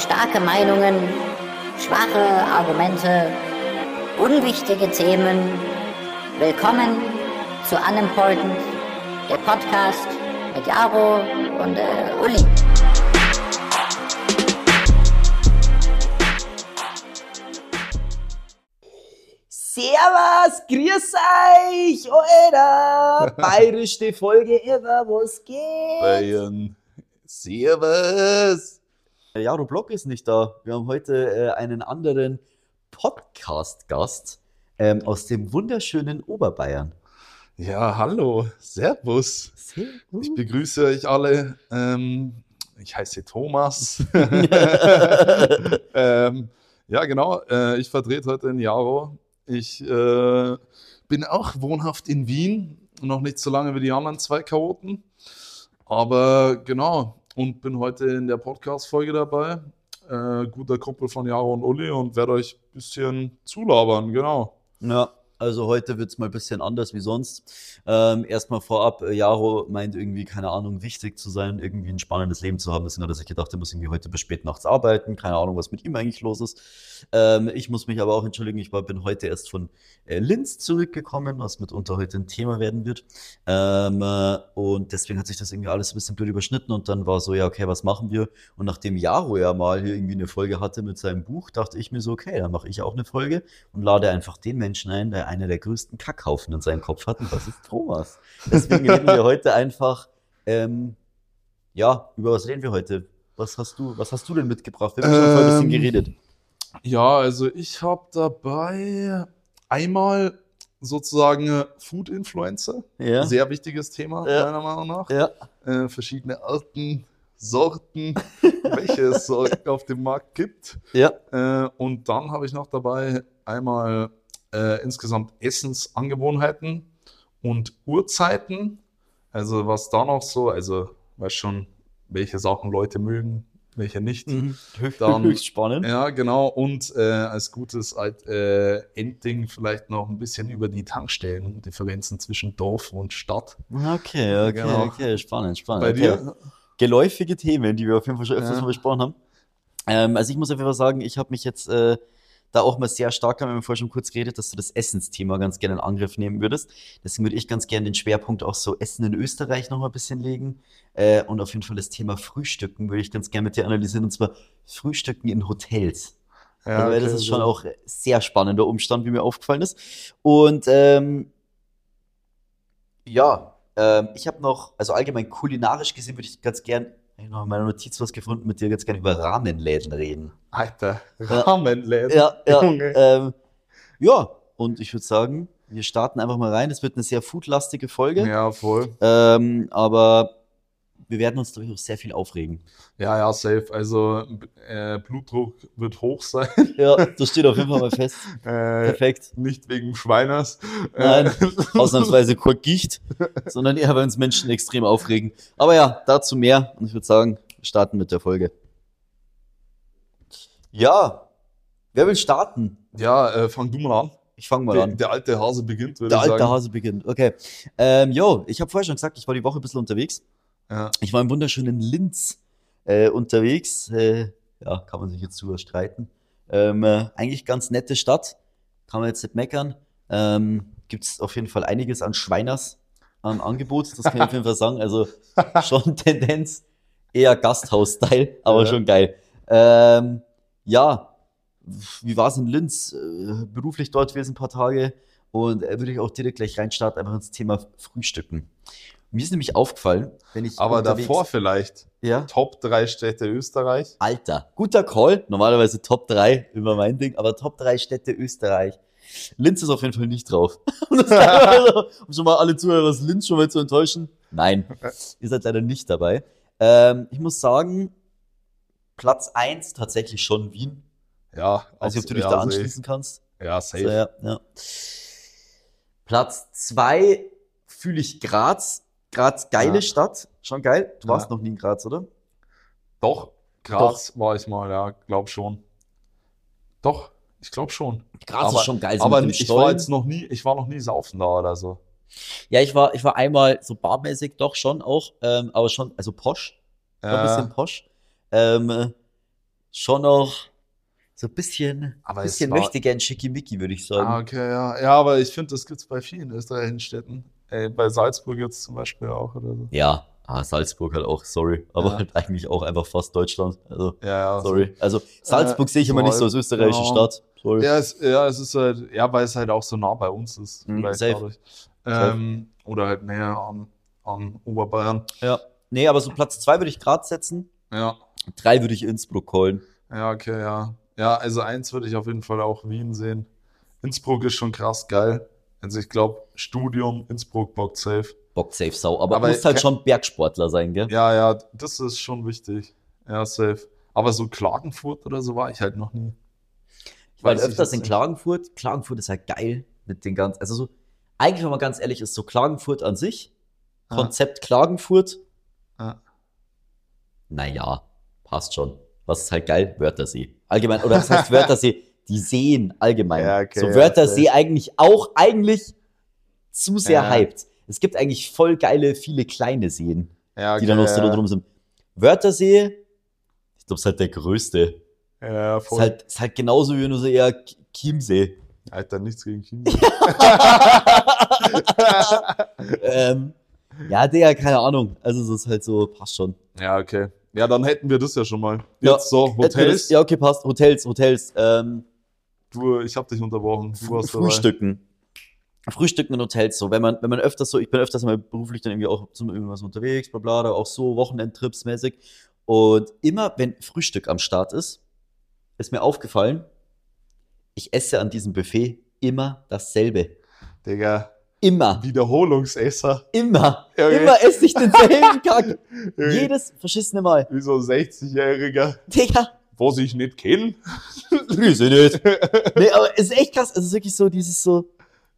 starke Meinungen, schwache Argumente, unwichtige Themen. Willkommen zu Unimportant, der Podcast mit Jaro und äh, Uli. Servus, grüß euch, Alter! Bayerischste Folge ever, was geht? Bayern. Servus. Jaro Block ist nicht da. Wir haben heute äh, einen anderen Podcast-Gast ähm, aus dem wunderschönen Oberbayern. Ja, hallo. Servus. Servus. Ich begrüße euch alle. Ähm, ich heiße Thomas. ähm, ja, genau. Äh, ich vertrete heute den Jaro. Ich äh, bin auch wohnhaft in Wien. Noch nicht so lange wie die anderen zwei Chaoten. Aber genau. Und bin heute in der Podcast-Folge dabei. Äh, guter Kumpel von Jaro und Uli und werde euch ein bisschen zulabern. Genau. Ja, also heute wird es mal ein bisschen anders wie sonst. Ähm, erstmal vorab, äh, Jaro meint irgendwie, keine Ahnung, wichtig zu sein, irgendwie ein spannendes Leben zu haben. Deswegen hat er sich gedacht, er muss irgendwie heute bis spät nachts arbeiten. Keine Ahnung, was mit ihm eigentlich los ist. Ähm, ich muss mich aber auch entschuldigen, ich war, bin heute erst von äh, Linz zurückgekommen, was mitunter heute ein Thema werden wird. Ähm, äh, und deswegen hat sich das irgendwie alles ein bisschen blöd überschnitten und dann war so, ja, okay, was machen wir? Und nachdem Jaro ja mal hier irgendwie eine Folge hatte mit seinem Buch, dachte ich mir so, okay, dann mache ich auch eine Folge und lade einfach den Menschen ein, der einer der größten Kackhaufen in seinem Kopf hat und das ist Thomas. Deswegen reden wir heute einfach, ähm, ja, über was reden wir heute? Was hast du, was hast du denn mitgebracht? Wir haben schon vorher ein bisschen Ähm, geredet. Ja, also ich habe dabei einmal sozusagen äh, Food Influencer. Ja. Sehr wichtiges Thema, Ja. meiner Meinung nach. ja. Äh, verschiedene Arten, Sorten, welche es auf dem Markt gibt. Ja. Äh, und dann habe ich noch dabei einmal äh, insgesamt Essensangewohnheiten und Uhrzeiten. Also was da noch so, also weiß schon, welche Sachen Leute mögen, welche nicht. Mhm. Höchst, Dann- höchst spannend. Ja, genau. Und äh, als gutes äh, Endding vielleicht noch ein bisschen über die Tankstellendifferenzen zwischen Dorf und Stadt. Okay, okay, Genau. okay, spannend, spannend. Bei okay. dir? Geläufige Themen, die wir auf jeden Fall schon öfters Ja. mal besprochen haben. Ähm, also ich muss auf jeden Fall sagen, ich habe mich jetzt äh, da auch mal sehr stark, haben wir vorher schon kurz geredet, dass du das Essensthema ganz gerne in Angriff nehmen würdest. Deswegen würde ich ganz gerne den Schwerpunkt auch so Essen in Österreich noch mal ein bisschen legen. Äh, und auf jeden Fall das Thema Frühstücken würde ich ganz gerne mit dir analysieren. Und zwar Frühstücken in Hotels. Ja, Also, weil das okay, ist schon so. auch sehr spannender Umstand, wie mir aufgefallen ist. Und ähm, ja, ähm, ich habe noch, also allgemein kulinarisch gesehen, würde ich ganz gern, ich habe noch in meiner Notiz was gefunden, mit dir ganz gerne über Rahmenläden reden. Alter, Ja. Ramenläden. Ja, ja, Junge. ähm, ja. Und ich würde sagen, wir starten einfach mal rein. Es wird eine sehr foodlastige Folge, Ja, voll. ähm, aber wir werden uns, ich, auch sehr viel aufregen. Ja, ja, safe. Also äh, Blutdruck wird hoch sein. Ja, das steht auf jeden Fall mal fest. Äh, Perfekt. nicht wegen Schweiners. Nein, Äh, ausnahmsweise Gicht, sondern eher, weil uns Menschen extrem aufregen. Aber ja, dazu mehr. Und ich würde sagen, wir starten mit der Folge. Ja, wer will starten? ja, äh, fang du mal an. Ich fange mal Der, an. der alte Hase beginnt, würde Der ich alte sagen. Hase beginnt. Okay. Ähm, jo, ich habe vorher schon gesagt, ich war die Woche ein bisschen unterwegs. Ja. Ich war im wunderschönen Linz äh, unterwegs. Äh, ja, kann man sich jetzt drüber streiten. Ähm, äh, eigentlich ganz nette Stadt. Kann man jetzt nicht meckern. Ähm, Gibt es auf jeden Fall einiges an Schweiners an Angebot. Das kann ich auf jeden Fall sagen. Also schon Tendenz eher Gasthaus-Style, aber Ja. schon geil. Ähm, ja, wie war es in Linz? Äh, beruflich dort gewesen ein paar Tage und äh, würde ich auch direkt gleich reinstarten, einfach ins Thema Frühstücken. Mir ist nämlich aufgefallen, wenn ich Aber davor vielleicht ja, Top 3 Städte Österreich. Alter, guter Call, normalerweise Top 3, immer mein Ding, aber Top 3 Städte Österreich. Linz ist auf jeden Fall nicht drauf. Also, um schon mal alle Zuhörer aus Linz schon mal zu enttäuschen. Nein, ihr seid leider nicht dabei. Ähm, ich muss sagen, Platz 1 tatsächlich schon Wien. Ja, nicht, ob du dich ja, da anschließen kannst. Ja, safe. So, ja, ja. Platz 2 fühle ich Graz. Graz, geile Ja. Stadt. Schon geil. Du Ja. warst noch nie in Graz, oder? Doch, Graz war ich mal, ja, glaub schon. Doch, ich glaube schon. Graz Aber- ist schon geil. so Aber ich war Stollen. jetzt noch nie, ich war noch nie saufen da oder so. Ja, ich war, ich war einmal so barmäßig doch schon auch, ähm, aber schon, also posch, schon ein Äh, bisschen posch. Ähm, äh, schon noch so ein bisschen, Aber bisschen war- möchte gern Schickimicki, würde ich sagen. Ah, okay, ja. Ja, aber ich finde, das gibt's bei vielen österreichischen Städten. Ey, bei Salzburg jetzt zum Beispiel auch oder so. Ja, ah, Salzburg halt auch, sorry. Aber Ja. halt eigentlich auch einfach fast Deutschland. Also, Ja, ja. sorry. Also, Salzburg Äh, sehe ich immer nicht so als österreichische genau. Stadt. Sorry. Ja, es, ja, es ist halt, ja, weil es halt auch so nah bei uns ist. Mhm, safe. Ähm, oder halt näher an, an Oberbayern. Ja. Nee, aber so Platz zwei würde ich Graz setzen. Ja. Drei würde ich Innsbruck holen. Ja, okay, ja. Ja, also eins würde ich auf jeden Fall auch Wien sehen. Innsbruck ist schon krass geil. Also ich glaube, Studium, Innsbruck bockt safe. Bock safe Sau. Aber, Aber muss halt ke- schon Bergsportler sein, gell? Ja, ja, das ist schon wichtig. Ja, safe. Aber so Klagenfurt oder so war ich halt noch nie. Ich war öfters in. Klagenfurt. Klagenfurt ist halt geil mit den ganzen, also so, eigentlich, wenn man ganz ehrlich ist, so Klagenfurt an sich, Ja. Konzept Klagenfurt, Ja. naja, passt schon. Was ist halt geil? Wörthersee. Allgemein, oder was heißt Wörthersee? Die Seen allgemein. Ja, okay, so ja, Wörthersee safe. eigentlich auch eigentlich zu sehr Ja. hyped. Es gibt eigentlich voll geile, viele kleine Seen, Ja, die da noch so ja. drum sind. Wörthersee, ich glaube, ist halt der größte. Ja, ja, Ist voll. halt, ist halt genauso wie nur so eher Chiemsee. Alter, nichts gegen China. ähm, ja, Digga, keine Ahnung. Also, es ist halt so, passt schon. ja, okay. Ja, dann hätten wir das ja schon mal. Ja. Jetzt so, Hotels. Ja, okay, passt. Hotels, Hotels. Ähm, Du, ich habe dich unterbrochen. Du warst dabei. Frühstücken. Frühstücken in Hotels, so, wenn man, wenn man öfters so, ich bin öfters mal beruflich dann irgendwie auch zum irgendwas unterwegs, bla bla, auch so Wochenendtrips mäßig. Und immer, wenn Frühstück am Start ist, ist mir aufgefallen, ich esse an diesem Buffet immer dasselbe. Digga, Immer. Wiederholungsesser. Immer. Okay. Immer esse ich denselben Kack. Irgendwie Jedes verschissene Mal. Wie so ein 60-Jähriger, Digga. Wo ich nicht kenne. Grüße nicht. Nee, aber es ist echt krass. Es ist wirklich so dieses so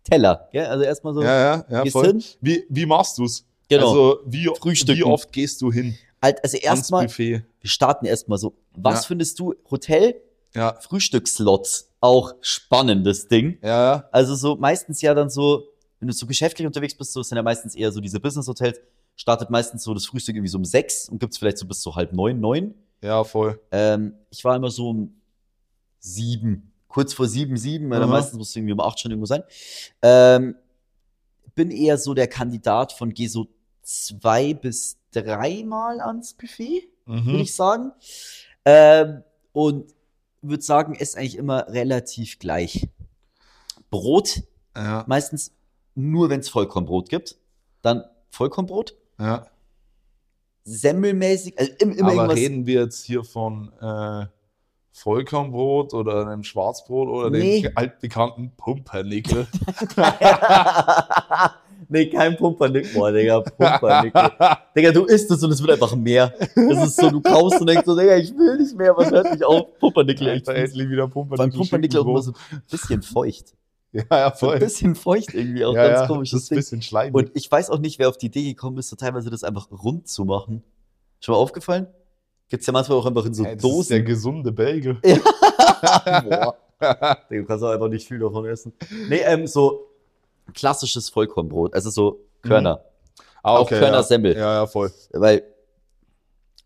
Teller. Gell? Also erstmal so. Ja, ja, ja, voll. Wie, wie machst du's? Genau. Also, wie, wie oft gehst du hin halt, also erstmal, wir starten erstmal so. Was Ja. findest du? Hotel, Ja, Frühstücksslots. Auch spannendes Ding. ja. Also so meistens ja dann so, wenn du so geschäftlich unterwegs bist, so sind ja meistens eher so diese Business-Hotels, startet meistens so das Frühstück irgendwie so um sechs und gibt's vielleicht so bis so halb neun, neun. Ja, voll. Ähm, ich war immer so um sieben, kurz vor sieben, sieben, weil meistens musste irgendwie um acht schon irgendwo sein. Ähm, bin eher so der Kandidat von geh so zwei bis dreimal ans Buffet, würde Mhm. ich sagen. Ähm, und würde sagen, ist eigentlich immer relativ gleich. Brot, Ja, meistens nur, wenn es Vollkornbrot gibt. Dann Vollkornbrot, ja. Semmelmäßig, also im- immer Aber irgendwas. reden wir jetzt hier von äh, Vollkornbrot oder einem Schwarzbrot oder Nee. dem altbekannten Pumpernickel? nee, kein Pumpernick, boah, Digga, Pumpernickel. Digga, du isst es und es wird einfach mehr. Das ist so, du kaufst und denkst so, Digga, ich will nicht mehr, was hört mich auf? Pumpernickel, echt. Endlich wieder Pumpernickel. Beim Pumpernickel auch immer so ein bisschen feucht. Ja, ja, So voll. ein bisschen feucht irgendwie, auch ja, ganz ja, komisches das ein bisschen schleimig. Und ich weiß auch nicht, wer auf die Idee gekommen ist, so teilweise das einfach rund zu machen. Schon mal aufgefallen? Gibt's ja manchmal auch einfach in so Ey, das ist der Dosen. gesunde Belge. Boah. Du kannst auch einfach nicht viel davon essen. Nee, ähm, so klassisches Vollkornbrot, also so Körner. Ah, Auch Körner ja. Semmel. Ja, ja, voll. Weil,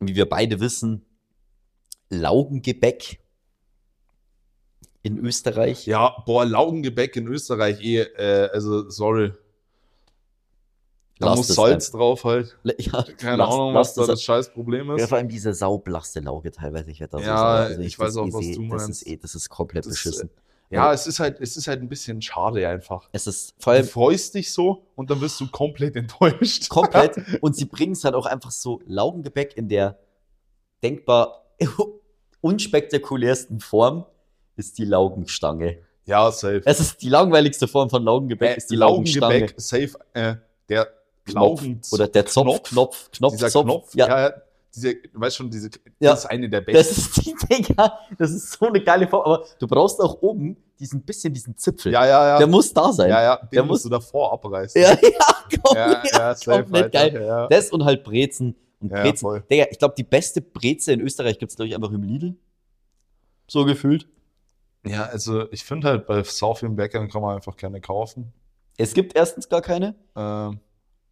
wie wir beide wissen, Laugengebäck in Österreich. Ja, boah, Laugengebäck in Österreich eh, äh, also sorry. Da Lasst muss Salz drauf halt. Ja, Keine lasst- Ahnung, was da es- das scheiß Problem Ja, ist. vor allem diese saublaste Lauge teilweise. Ich werde da so Ja, sagen. Also ich das weiß auch, eh was sehe, du das meinst. ist, eh, das ist komplett Das, beschissen. Ja, es ist halt, es ist halt ein bisschen schade einfach. Es ist vor Du allem freust dich so und dann wirst du komplett enttäuscht. komplett. und sie bringen es halt auch einfach so Laugengebäck in der denkbar unspektakulärsten Form ist die Laugenstange. Ja, safe. Es ist die langweiligste Form von Laugengebäck, Äh, ist die Laugenstange. Laugengebäck, safe, äh, der Knopf. Laugen Oder der Zopf, Knopf, Knopf, dieser Zopf. Knopf, Ja, ja, ja diese, du weißt schon, diese, Ja. das ist eine der besten. das ist die Digga. Das ist so eine geile Form. Aber du brauchst auch oben diesen bisschen diesen Zipfel. ja, ja, ja. Der muss da sein. ja, ja, den Der musst muss- du davor abreißen. ja, ja, komm, ja, ja, safe, komplett geil. Ja, Das und halt Brezen. Und Ja, Brezen. voll. Digga, ich glaube, die beste Breze in Österreich gibt es, glaube ich, einfach im Lidl. So gefühlt. Ja, also ich finde halt, bei so vielen Bäckern kann man einfach keine kaufen. Es gibt erstens gar keine. Ähm,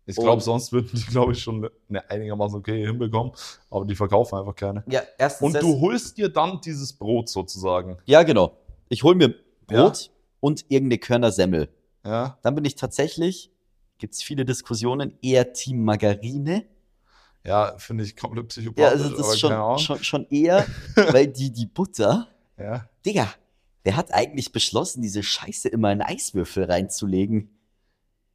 Ich glaube, sonst würden die, glaube ich, schon eine einigermaßen okay hinbekommen. Aber die verkaufen einfach keine. Ja, erstens. Und du holst dir dann dieses Brot sozusagen. ja, genau. Ich hole mir Brot und irgendeine Körner Semmel. Ja. Dann bin ich tatsächlich, gibt es viele Diskussionen, eher Team Margarine. Ja, finde ich komplett psychopathisch. Ja, also das ist schon, schon, schon eher, weil die, die Butter, Ja. Digga, wer hat eigentlich beschlossen, diese Scheiße immer in Eiswürfel reinzulegen?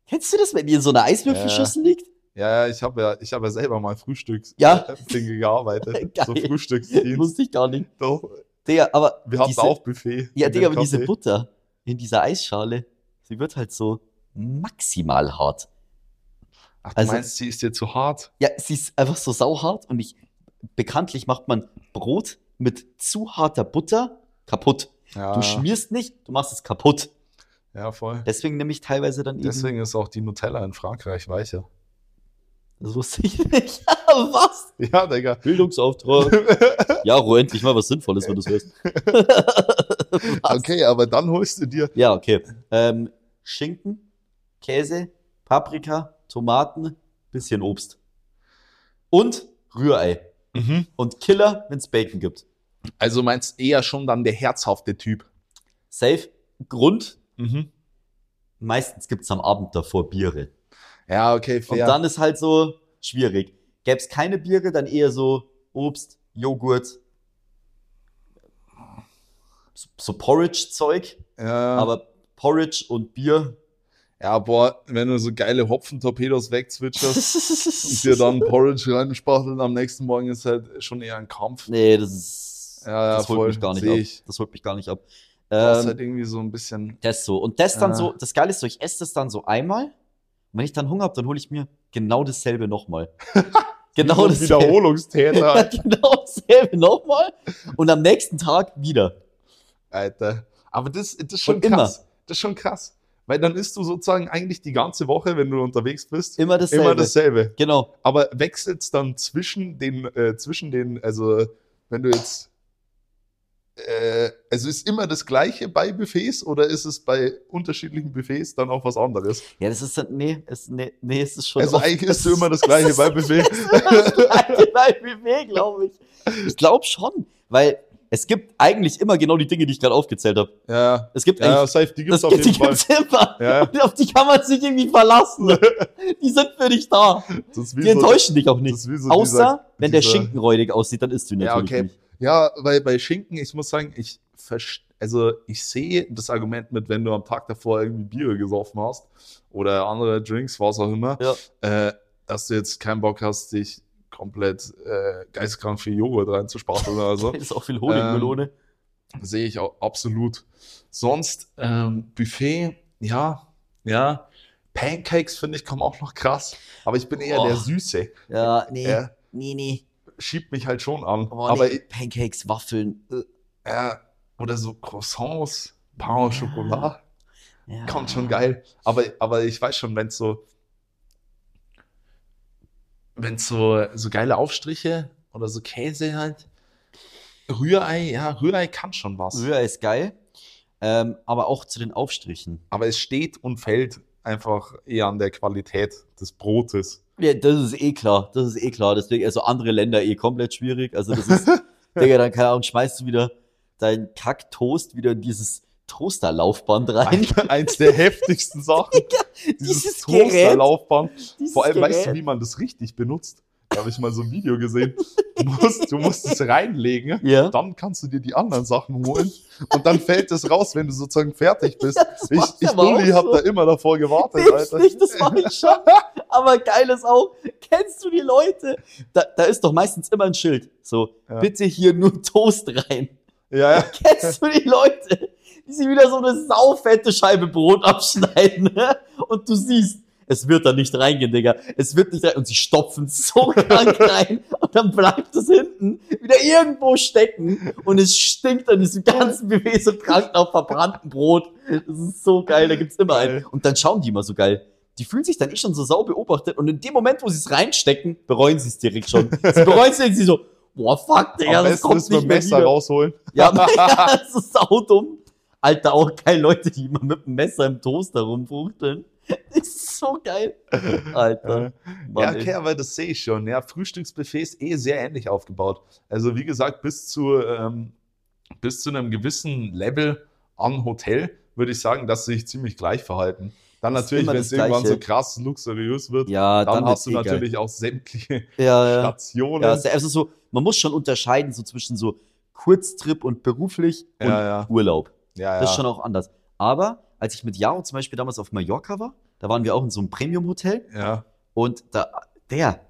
Kennst du das, wenn die in so einer Eiswürfelschüssel liegt? Ja, ja, ich habe ja, ich habe ja selber mal Frühstücks Ja. äh, Dinge gearbeitet. So Frühstücksdienst. Wusste ich gar nicht. Doch. Digga, aber Wir hatten auch Buffet. ja, Digga, aber diese. Butter in dieser Eisschale, sie wird halt so maximal hart. Ach, du also- meinst, sie ist dir zu hart? Ja, sie ist einfach so sauhart und ich, bekanntlich macht man Brot mit zu harter Butter kaputt. Ja, Du schmierst nicht, du machst es kaputt. ja voll. Deswegen nehme ich teilweise dann eben, Deswegen ist auch die Nutella in Frankreich weicher. das wusste ich nicht. was? Ja, Digga. Bildungsauftrag. Jaro, endlich mal was Sinnvolles, wenn du es hörst. Okay, aber dann holst du dir. Ja, okay. Ähm, Schinken, Käse, Paprika, Tomaten, bisschen Obst. Und Rührei. Und Killer, wenn es Bacon gibt. Also meinst eher schon dann der herzhafte Typ. Safe. Grund, Mhm. meistens gibt's am Abend davor Biere. Ja, okay, Und fair. dann ist halt so schwierig. Gäb's keine Biere, dann eher so Obst, Joghurt, so, so Porridge-Zeug. ja, Aber Porridge und Bier. ja, boah, wenn du so geile Hopfen-Torpedos wegzwitscherst und dir dann Porridge reinspachteln am nächsten Morgen ist halt schon eher ein Kampf. Nee, das ist. Ja, ja, das holt voll, mich gar nicht ab. ich. Das holt mich gar nicht ab. Das ist Ähm, halt irgendwie so ein bisschen. das so. Und das dann Ah. so, das Geile ist so, ich esse das dann so einmal. Und wenn ich dann Hunger habe, dann hole ich mir genau dasselbe nochmal. genau. Ja, Wiederholungstäter, genau dasselbe nochmal. Und am nächsten Tag wieder. Alter. Aber das, das ist schon Und immer. krass. Das ist schon krass. Weil dann isst du sozusagen eigentlich die ganze Woche, wenn du unterwegs bist, Immer dasselbe. immer dasselbe. Genau. Aber wechselt's dann zwischen den, äh, zwischen den, also wenn du jetzt, äh, also ist immer das gleiche bei Buffets oder ist es bei unterschiedlichen Buffets dann auch was anderes? Ja, das ist dann, nee, es, nee, nee, es ist schon. Also oft- eigentlich isst du immer das gleiche bei Buffet. bei BW, glaube ich. Ich glaube schon, weil es gibt eigentlich immer genau die Dinge, die ich gerade aufgezählt habe. ja, Es gibt ja, safe, die gibt's auf gibt, die jeden Fall. gibt's immer. Ja. Und auf die kann man sich irgendwie verlassen. die sind für dich da. Ist Die enttäuschen dich auch nicht. ist so Außer, dieser- wenn der dieser- Schinken räudig aussieht, dann isst du ihn Ja, natürlich okay. nicht. Ja, weil bei Schinken, ich muss sagen, ich verst- also ich sehe das Argument mit, wenn du am Tag davor irgendwie Bier gesoffen hast oder andere Drinks, was auch immer, Ja. äh, dass du jetzt keinen Bock hast, dich komplett äh, geisteskrank viel Joghurt reinzuspachteln oder so. Ist auch viel Honigmelone. Sehe ich auch absolut. Sonst ähm, Buffet, ja, ja. Pancakes finde ich kommen auch noch krass, aber ich bin eher Boah. der Süße. ja, nee, Er nee, nee. Schiebt mich halt schon an. Oh, aber nee. Pancakes, Waffeln. äh, Ja, oder so Croissants, Pain au Chocolat, Ja. kommt schon geil. Aber, aber ich weiß schon, wenn es so, wenn so, so geile Aufstriche oder so Käse halt, Rührei, ja, Rührei kann schon was. Rührei ist geil. Ähm, aber auch zu den Aufstrichen. Aber es steht und fällt einfach eher an der Qualität des Brotes. Ja, das ist eh klar. Das ist eh klar. Deswegen, also andere Länder eh komplett schwierig. Also das ist, Digga, dann keine Ahnung, schmeißt du wieder deinen Kack-Toast wieder in dieses Toasterlaufband rein. Ein, eins der heftigsten Sachen. Dieses dieses Gerät. Toasterlaufband. Dieses Vor allem weißt du, Gerät. wie man das richtig benutzt. Habe ich mal so ein Video gesehen. Du musst, du musst es reinlegen, Ja. dann kannst du dir die anderen Sachen holen und dann fällt es raus, wenn du sozusagen fertig bist. Das Ich, ich auch Dulli, hab so. da immer davor gewartet, Ich Alter. nicht, das mach ich schon. Aber geil ist auch, kennst du die Leute? Da, da ist doch meistens immer ein Schild. So, Ja. bitte hier nur Toast rein. Ja, ja. Kennst du die Leute, die sich wieder so eine saufette Scheibe Brot abschneiden ne? und du siehst, es wird da nicht reingehen, Digga. Es wird nicht rein. Und sie stopfen so krank rein und dann bleibt es hinten wieder irgendwo stecken und es stinkt an diesem ganzen Buffet so krank nach verbranntem Brot. Das ist so geil, da gibt's immer einen. Und dann schauen die immer so geil. Die fühlen sich dann eh schon so sau beobachtet und in dem Moment, wo sie es reinstecken, bereuen sie es direkt schon. Sie bereuen es, sie so, boah, fuck, Digga, Am das kommt nicht dem mehr Messer wieder. rausholen. Ja, ja, das ist saudumm. Alter, auch geil Leute, die immer mit dem Messer im Toaster rumfuchteln. Das ist so geil. Alter. Ja, Mann, ey. okay, aber das sehe ich schon. Ja, Frühstücksbuffet ist eh sehr ähnlich aufgebaut. Also wie gesagt, bis zu, ähm, bis zu einem gewissen Level an Hotel würde ich sagen, dass sie sich ziemlich gleich verhalten. Dann natürlich, wenn es irgendwann so krass luxuriös wird, Ja, dann, dann, hast du eh geil. natürlich auch sämtliche Ja, ja. Stationen. Ja, also so, man muss schon unterscheiden so zwischen so Kurztrip und beruflich und Ja, ja. Urlaub. ja, Das ist schon auch anders. Aber als ich mit Jaro zum Beispiel damals auf Mallorca war, da waren wir auch in so einem Premium-Hotel ja, und da, der,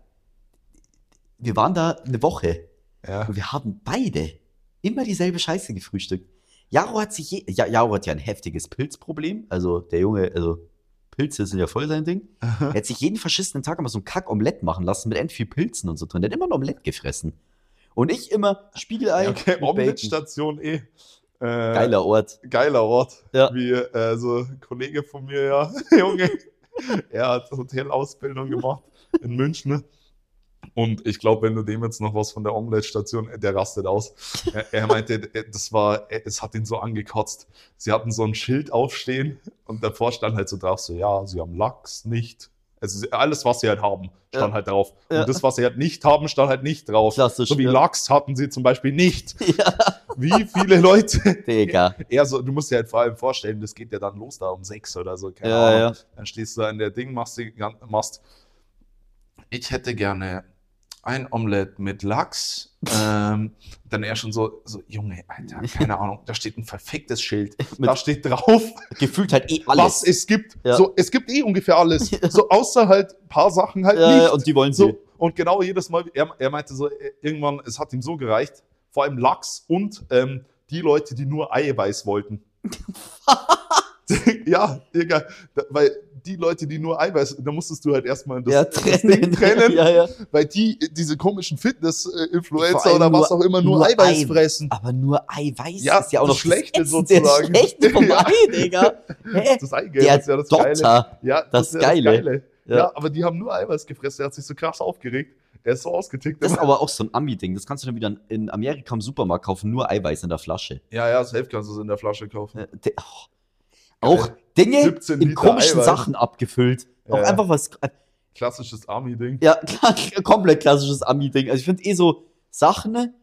wir waren da eine Woche ja. und wir haben beide immer dieselbe Scheiße gefrühstückt. Jaro hat sich, je, ja, Jaro hat ja ein heftiges Pilzproblem, also der Junge, also Pilze sind ja voll sein Ding. Er hat sich jeden verschissenen Tag immer so ein Kack-Omelett machen lassen mit end viel Pilzen und so drin. Der hat immer ein Omelett gefressen. Und ich immer Spiegelei Ja, okay. Omelette-Station eh. Äh, Geiler Ort. geiler Ort. Ja. Wie äh, so ein Kollege von mir, ja, Junge, er hat Hotelausbildung gemacht in München. Und ich glaube, wenn du dem jetzt noch was von der Omelette-Station, der rastet aus. Er, er meinte, äh, das war, äh, es hat ihn so angekotzt. Sie hatten so ein Schild aufstehen und davor stand halt so drauf, so, ja, sie haben Lachs nicht. Also alles, was sie halt haben, stand Ja. halt drauf. Ja. Und das, was sie halt nicht haben, stand halt nicht drauf. Klassisch. So wie ja. Lachs hatten sie zum Beispiel nicht. Ja, Wie viele Leute Digga. eher so, du musst dir halt vor allem vorstellen, das geht ja dann los da um sechs oder so. Keine Ja, Ahnung. ja. Dann stehst du da in der Ding, machst, die, machst ich hätte gerne ein Omelett mit Lachs. ähm, dann er schon so, so, Junge, Alter, keine Ahnung, da steht ein verficktes Schild. Da steht drauf, Gefühlt halt eh alles. was es gibt. Ja. So, es gibt eh ungefähr alles. So, außer halt ein paar Sachen halt ja, nicht. ja, und die wollen sie. So, und genau jedes Mal, er, er meinte so, äh, irgendwann, es hat ihm so gereicht, vor allem Lachs und ähm, die Leute, die nur Eiweiß wollten. ja, Digga, weil die Leute, die nur Eiweiß, da musstest du halt erstmal das, ja, das trennen. Ding trennen, ja, ja. weil die, diese komischen Fitness-Influencer oder was nur- auch immer nur, nur Eiweiß Ei- fressen. Aber nur Eiweiß Ja, ist ja auch das noch Schlechte das sozusagen. Das Schlechte vom Ja. Ei, Digga. Hä? Das Eigelb Der ist ja das Geile. Dotter. Ja, das ist ja Geile. Ja. Ja. aber die haben nur Eiweiß gefressen. Er hat sich so krass aufgeregt. Er ist so ausgetickt. Das ist aber auch so ein Ami-Ding. Das kannst du dann wieder in Amerika im Supermarkt kaufen. Nur Eiweiß in der Flasche. ja, ja, safe kannst du es in der Flasche kaufen. Äh, de- oh. Auch. Dinge 17 in Liter komischen Eiweiß. Sachen abgefüllt. Auch Ja. einfach was. äh, Klassisches Army-Ding. Ja, komplett klassisches Ami-Ding. Also ich finde eh so Sachen,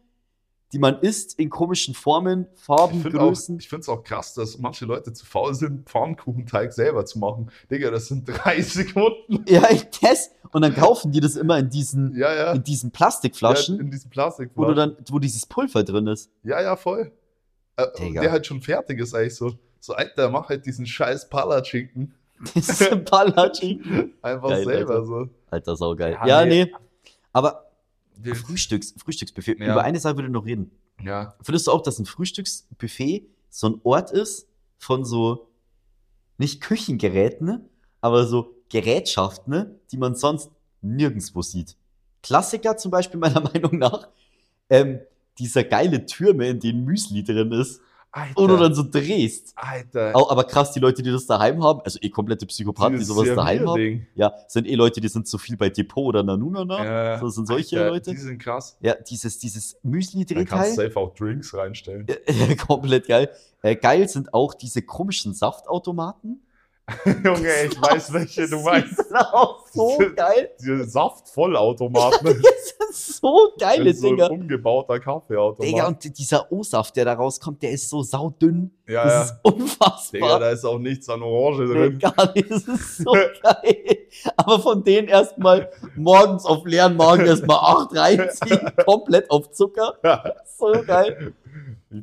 die man isst in komischen Formen, Farben, Ich finde auch- Größen. ich finde es auch krass, dass manche Leute zu faul sind, Pfannkuchenteig selber zu machen. Digga, das sind drei Sekunden. Ja, ich test. Und dann kaufen die das immer in diesen, Ja, ja. in diesen ja Plastikflaschen, in diesem Plastik. wo du dann, wo dieses Pulver drin ist. Ja, ja, voll. Äh, der halt schon fertig ist, eigentlich so. So, Alter, mach halt diesen scheiß Palatschinken. Das ist ein Palachi. Einfach Geil, selber Alter. so. Alter, saugeil. Ja, Ja, nee. nee. Aber Frühstücks, Frühstücksbuffet. Ja. Über eine Sache würde ich noch reden. Ja, Findest du auch, dass ein Frühstücksbuffet so ein Ort ist von so, nicht Küchengeräten, aber so Gerätschaften, die man sonst nirgendwo sieht? Klassiker zum Beispiel meiner Meinung nach, ähm, dieser geile Türme, in denen Müsli drin ist, Alter. und du dann so drehst. Alter. Aber krass, die Leute, die das daheim haben, also eh komplette Psychopathen, die sowas daheim haben, Servierding. ja, sind eh Leute, die sind zu viel bei Depot oder Nanunana. Ja, So sind solche Alter, Leute. Die sind krass. Ja, dieses, dieses Da kannst du Müsli-Drehteil. safe auch Drinks reinstellen. Ja, komplett geil. Äh, geil sind auch diese komischen Saftautomaten. Junge, ich weiß, welche du meinst. Die sind auch so geil. Diese Saftvollautomaten. Das sind so geile so ein Dinger. umgebauter Kaffeeautomat. Digga, und dieser O-Saft, der da rauskommt, der ist so saudünn. ja, das ja. ist unfassbar. Digga, da ist auch nichts an Orange Nee, drin. gar nicht. Das ist so geil. Aber von denen erstmal morgens auf leeren Magen erstmal acht reinziehen, komplett auf Zucker. So geil.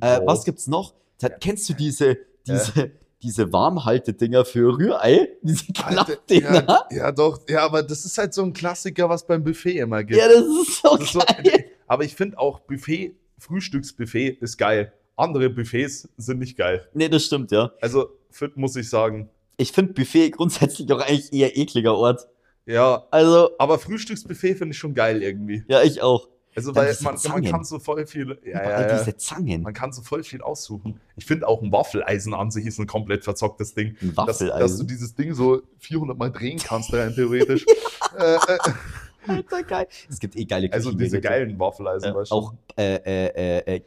Äh, was gibt's noch? Kennst du diese, diese, diese Warmhaltedinger für Rührei? Diese Klappdinger? ja, ja, doch. Ja, aber das ist halt so ein Klassiker, was beim Buffet immer gibt. Ja, das ist so Das ist so, geil. aber ich finde auch Buffet, Frühstücksbuffet ist geil. Andere Buffets sind nicht geil. Nee, das stimmt, ja. Also, find, muss ich sagen. Ich finde Buffet grundsätzlich auch eigentlich eher ekliger Ort. Ja, Also, aber Frühstücksbuffet finde ich schon geil irgendwie. ja, ich auch. Also, weil man, man kann so voll viel. Ja, Überall ja, diese Zangen. Man kann so voll viel aussuchen. Ich finde auch ein Waffeleisen an sich ist ein komplett verzocktes Ding. Ein Dass, dass du Waffeleisen. dieses Ding so 400 Mal drehen kannst, rein theoretisch. äh, äh, Alter, geil. Es gibt eh geile also diese geilen Waffeleisen, Äh, weißt du? auch äh, äh, äh, äh,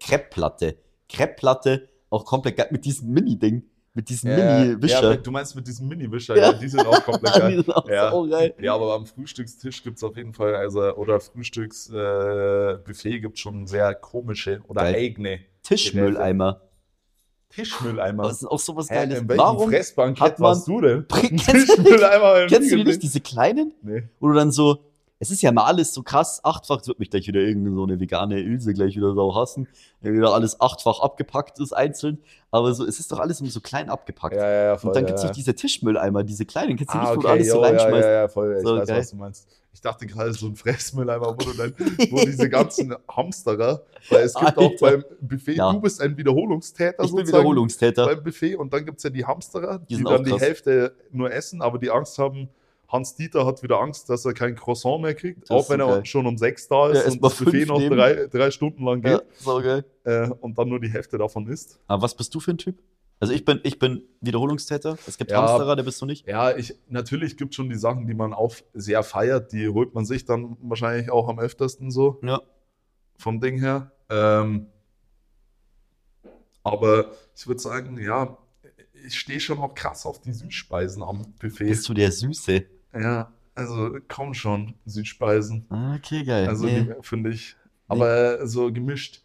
Crepe-Platte. Crepe-Platte, auch komplett geil mit diesem Mini-Ding, Mit diesen Ja, ja, Mini-Wischer. du meinst mit diesem Mini-Wischer, Ja. ja. die sind auch komplett Die geil. sind auch Ja. so geil. Ja, aber am Frühstückstisch gibt es auf jeden Fall, also, oder Frühstücksbuffet äh, gibt es schon sehr komische oder Geil. eigene Tischmülleimer. Tischmülleimer. Das ist auch sowas Hä, Geiles. in welchem Warum Fressbankett hat man- warst du denn? Ein Tischmülleimer kennst du die nicht, diese kleinen? Nee. Wo du dann so, es ist ja mal alles so krass, achtfach, es wird mich gleich wieder irgendeine so eine vegane Ilse gleich wieder sau hassen, wenn wieder alles achtfach abgepackt ist, einzeln, aber so, es ist doch alles immer so klein abgepackt. Ja, ja, voll. Und dann ja, gibt's ja. noch diese Tischmülleimer, diese kleinen, kennst du Ah, nicht, wo okay, du alles so jo, ja, ja, ja, voll. Ich So, weiß, geil. was du meinst. Ich dachte gerade so ein Fressmülleimer, wo du dann, wo diese ganzen Hamsterer, weil es gibt auch Alter. beim Buffet, Ja. du bist ein Wiederholungstäter Ich bin Wiederholungstäter. beim Buffet und dann gibt es ja die Hamsterer, die, sind dann auch die. Hälfte nur essen, aber die Angst haben, Hans Dieter hat wieder Angst, dass er kein Croissant mehr kriegt, Das auch wenn er geil. schon um sechs da Ja, ist erst und das Buffet noch drei, drei Stunden lang Ja, geht so geil. äh, und dann nur die Hälfte davon isst. Aber was bist du für ein Typ? Also ich bin, ich bin Wiederholungstäter. Es gibt Ja. Hamsterer, der bist du nicht. Ja, ich, natürlich gibt es schon die Sachen, die man auch sehr feiert, die holt man sich dann wahrscheinlich auch am öftersten so. Ja. vom Ding her. Ähm, aber ich würde sagen, ja, ich stehe schon auch krass auf die Süßspeisen am Buffet. Bist du der Süße? Ja, also komm schon, Süßspeisen. Ah, Okay, geil. Also Nee. finde ich. Aber so gemischt.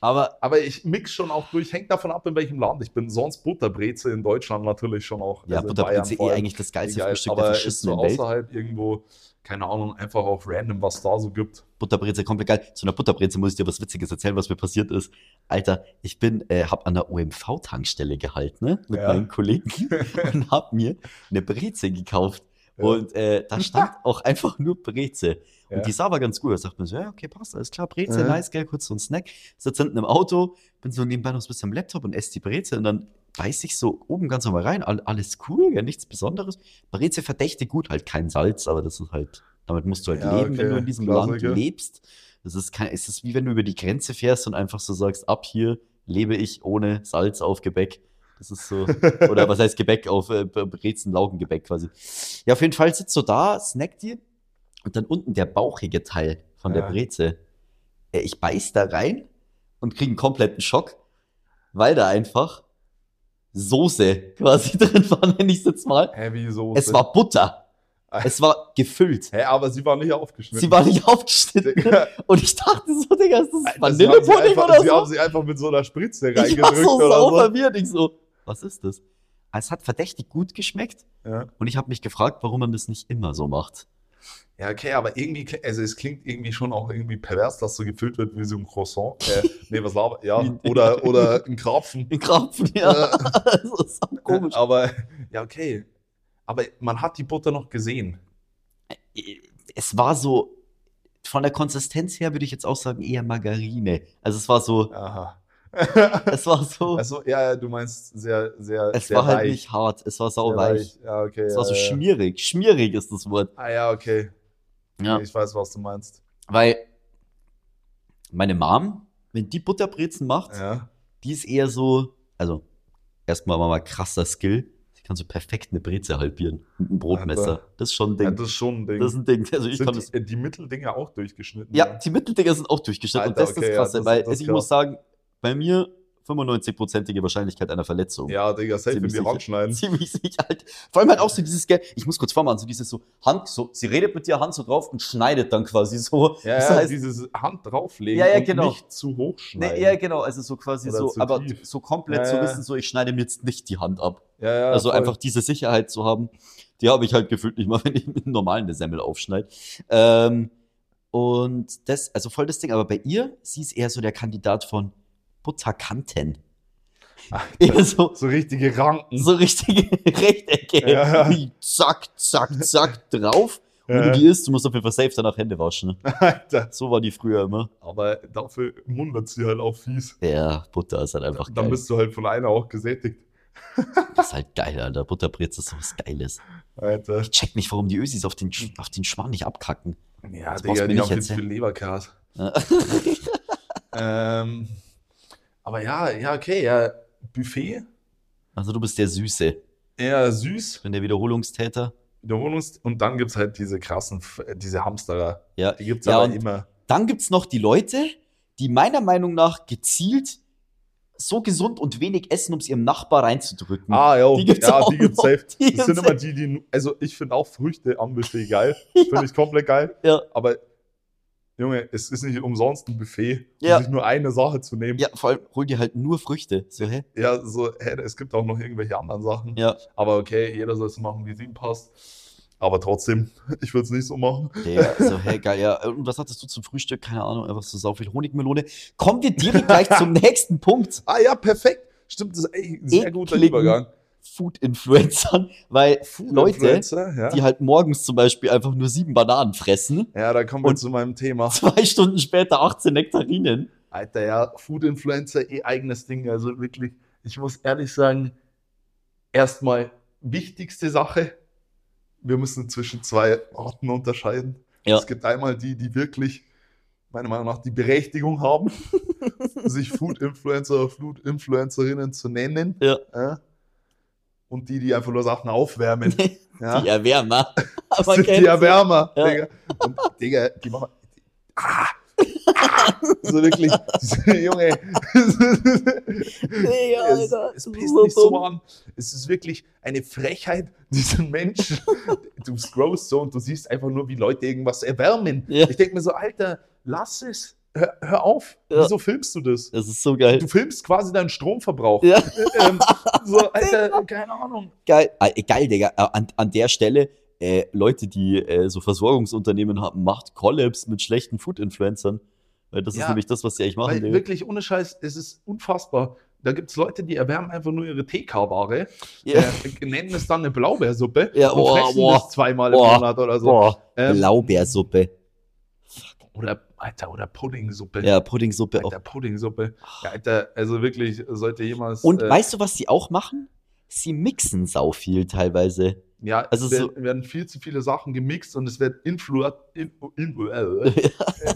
Aber Aber ich mix schon auch durch, hängt davon ab, in welchem Land ich bin. Sonst Butterbreze in Deutschland natürlich schon auch. ja, also Butterbreze eh eigentlich das geilste Egal, Frühstück der aber so verschissenen Welt. außerhalb irgendwo, keine Ahnung, einfach auch random, was da so gibt. Butterbreze komplett geil. Zu einer Butterbreze muss ich dir was Witziges erzählen, was mir passiert ist. Alter, ich bin, äh, hab an der OMV-Tankstelle gehalten, ne? Mit Ja. meinen Kollegen und hab mir eine Breze gekauft. Ja. Und äh, da stand auch einfach nur Breze. Ja. Und die sah aber ganz gut. Da sagt man so, ja, okay, passt, alles klar, Breze, Ja. nice, geil, kurz so ein Snack. Sitze hinten im Auto, bin so nebenbei noch ein bisschen am Laptop und esse die Breze und dann beiß ich so oben ganz normal rein, all, alles cool, ja, nichts Besonderes. Breze verdächtig gut, halt kein Salz, aber das ist halt, damit musst du halt Ja, leben, wenn okay, du in diesem Land Klassiker. lebst. Das ist kein, es ist wie wenn du über die Grenze fährst und einfach so sagst, ab hier lebe ich ohne Salz auf Gebäck. Das ist so, oder was heißt Gebäck auf äh, Brezen, Laugengebäck quasi. Ja, auf jeden Fall sitzt so da, snackt dir und dann unten der bauchige Teil von der Ja. Breze. Äh, Ich beiß da rein und kriege einen kompletten Schock, weil da einfach Soße quasi drin war, nenne ich es jetzt mal. Heavy Soße. Es war Butter. Es war gefüllt. Hä, aber sie war nicht aufgeschnitten. Sie war nicht aufgeschnitten. Digga, Und ich dachte so, Digga, ist das Vanillepudding einfach, oder Sie haben so? sie einfach mit so einer Spritze Ich war reingedrückt so oder so. verwirrt. Ich so, was ist das? Es hat verdächtig gut geschmeckt Ja. und ich habe mich gefragt, warum man das nicht immer so macht. ja, okay, aber irgendwie, also es klingt irgendwie schon auch irgendwie pervers, dass so gefüllt wird wie so ein Croissant. Äh, nee, was laber, ja, oder, oder ein Krapfen. In Krapfen, ja. Das ist auch komisch. Aber, ja, okay. Aber man hat die Butter noch gesehen. Es war so, von der Konsistenz her würde ich jetzt auch sagen, eher Margarine. Also es war so, Aha. es war so, Also, ja, ja, du meinst sehr, sehr, es sehr war halt weich. nicht hart, es war Sehr sauweich. Ja, okay. Es ja, war so ja. schmierig. Schmierig ist das Wort. Ah, ja, okay. Ja. Ich weiß, was du meinst. Weil meine Mom, wenn die Butterbrezen macht, Ja. die ist eher so, also erstmal mal krasser Skill. Sie kann so perfekt eine Breze halbieren mit einem Brotmesser. Alter. Das ist schon ein ja, Ding. das ist schon ein Ding. das ist ein Ding. Also ich kann Sind das. die, die Mitteldinger auch durchgeschnitten? Ja, die Mitteldinger sind auch durchgeschnitten. und Alter, das ist okay, das ja, Krasse, das- weil das ich krass. muss sagen, bei mir 95-prozentige Wahrscheinlichkeit einer Verletzung. Ja, Digga, safe die sicher. Hand schneiden. Ziemlich sicher. Halt. Vor allem halt auch so dieses, ich muss kurz vormachen, so dieses so Hand, so, sie redet mit dir Hand so drauf und schneidet dann quasi so. Ja, das ja, heißt, dieses Hand drauflegen Ja, ja, und genau. nicht zu hoch schneiden. nee, ja, genau, also so quasi Oder so, aber tief. so komplett Ja, zu wissen, so, ich schneide mir jetzt nicht die Hand ab. ja, ja, also voll. einfach diese Sicherheit zu haben, die habe ich halt gefühlt nicht mal, wenn ich mit einem normalen eine Semmel aufschneide. Ähm, und das, also voll das Ding, aber bei ihr, sie ist eher so der Kandidat von Butterkanten. Eher so, So richtige Ranken. so richtige Rechtecke. Ja. Zack, zack, zack, drauf. Und wenn Ja. du die isst, du musst auf jeden Fall safe danach Hände waschen. Ne? Alter. So war die früher immer. Aber dafür mundert sie halt auch fies. Ja, Butter ist halt einfach Dann geil. bist du halt von einer auch gesättigt. Das ist halt geil, Alter. Butterbreze ist so was Geiles. Alter. Ich check nicht, warum die Ösis auf den, auf den Schmarrn nicht abkacken. Ja, Das Digga, die nicht haben viel Leberkas. Ja. Ähm, aber ja, ja, okay, ja. Buffet, Also du bist der Süße. eher süß. Ich bin der Wiederholungstäter. Wiederholungs und dann gibt es halt diese krassen, F- diese Hamsterer. Ja. Die gibt es Ja, aber immer. Dann gibt's noch die Leute, die meiner Meinung nach gezielt so gesund und wenig essen, um es ihrem Nachbar reinzudrücken. Ah, ja, Die gibt's ja, die gibt's safe. Die das sind immer die, die, also ich finde auch Früchte am Buffet geil. Finde ich komplett geil. Ja. Aber, Junge, es ist nicht umsonst ein Buffet, Ja. sich nur eine Sache zu nehmen. Ja, vor allem hol dir halt nur Früchte. So, hä? Ja, so, hä, es gibt auch noch irgendwelche anderen Sachen. Ja. Aber okay, jeder soll es machen, wie es ihm passt. Aber trotzdem, ich würde es nicht so machen. Ja, so, hä, geil, ja. Und was hattest du zum Frühstück? Keine Ahnung, einfach so sau viel Honigmelone. Kommen wir direkt gleich zum nächsten Punkt. Ah ja, perfekt. Stimmt, das ist ey, ein sehr guter Übergang. Food-Influencern, weil Leute, Influencer, ja. die halt morgens zum Beispiel einfach nur sieben Bananen fressen, ja, da kommen wir zu meinem Thema. zwei Stunden später 18 Nektarinen. Alter, ja, Food Influencer, eh eigenes Ding. Also wirklich, ich muss ehrlich sagen, erstmal wichtigste Sache, wir müssen zwischen zwei Arten unterscheiden. Ja. Es gibt einmal die, die wirklich, meiner Meinung nach, die Berechtigung haben, sich Food Influencer oder Food Influencerinnen zu nennen. Ja. Ja. Und die, die einfach nur Sachen aufwärmen. Ja. Die Erwärmer. Aber sind die Erwärmer, Ja. Digga. Und Digga, die machen. Ah, ah, so wirklich, Junge. Digga, es, Alter, es ist pisst so mich so an. Es ist wirklich eine Frechheit, diesen Menschen. Du scrollst so und du siehst einfach nur, wie Leute irgendwas erwärmen. Ja. Ich denke mir so, Alter, lass es. Hör, hör auf. Ja. Wieso filmst du das? Das ist so geil. Du filmst quasi deinen Stromverbrauch. Ja. Ähm, so, Alter, keine Ahnung. Geil, äh, geil, Digga. Äh, An, an der Stelle, äh, Leute, die äh, so Versorgungsunternehmen haben, macht Collabs mit schlechten Food-Influencern. Weil das ist Ja, nämlich das, was sie eigentlich machen, Weil wirklich, ohne Scheiß, es ist unfassbar. Da gibt es Leute, die erwärmen einfach nur ihre TK-Ware, Ja. äh, nennen es dann eine Blaubeersuppe Ja, und boah, fressen boah. das zweimal im Monat oder so. Ähm, Blaubeersuppe. Oder, Alter, oder Puddingsuppe. Ja, Puddingsuppe auch. Alter, Puddingsuppe. Ja, Alter, also wirklich, sollte jemals. Und äh, weißt du, was sie auch machen? Sie mixen sau viel teilweise. ja, also es so- werden, werden viel zu viele Sachen gemixt und es wird influ in, in, äh,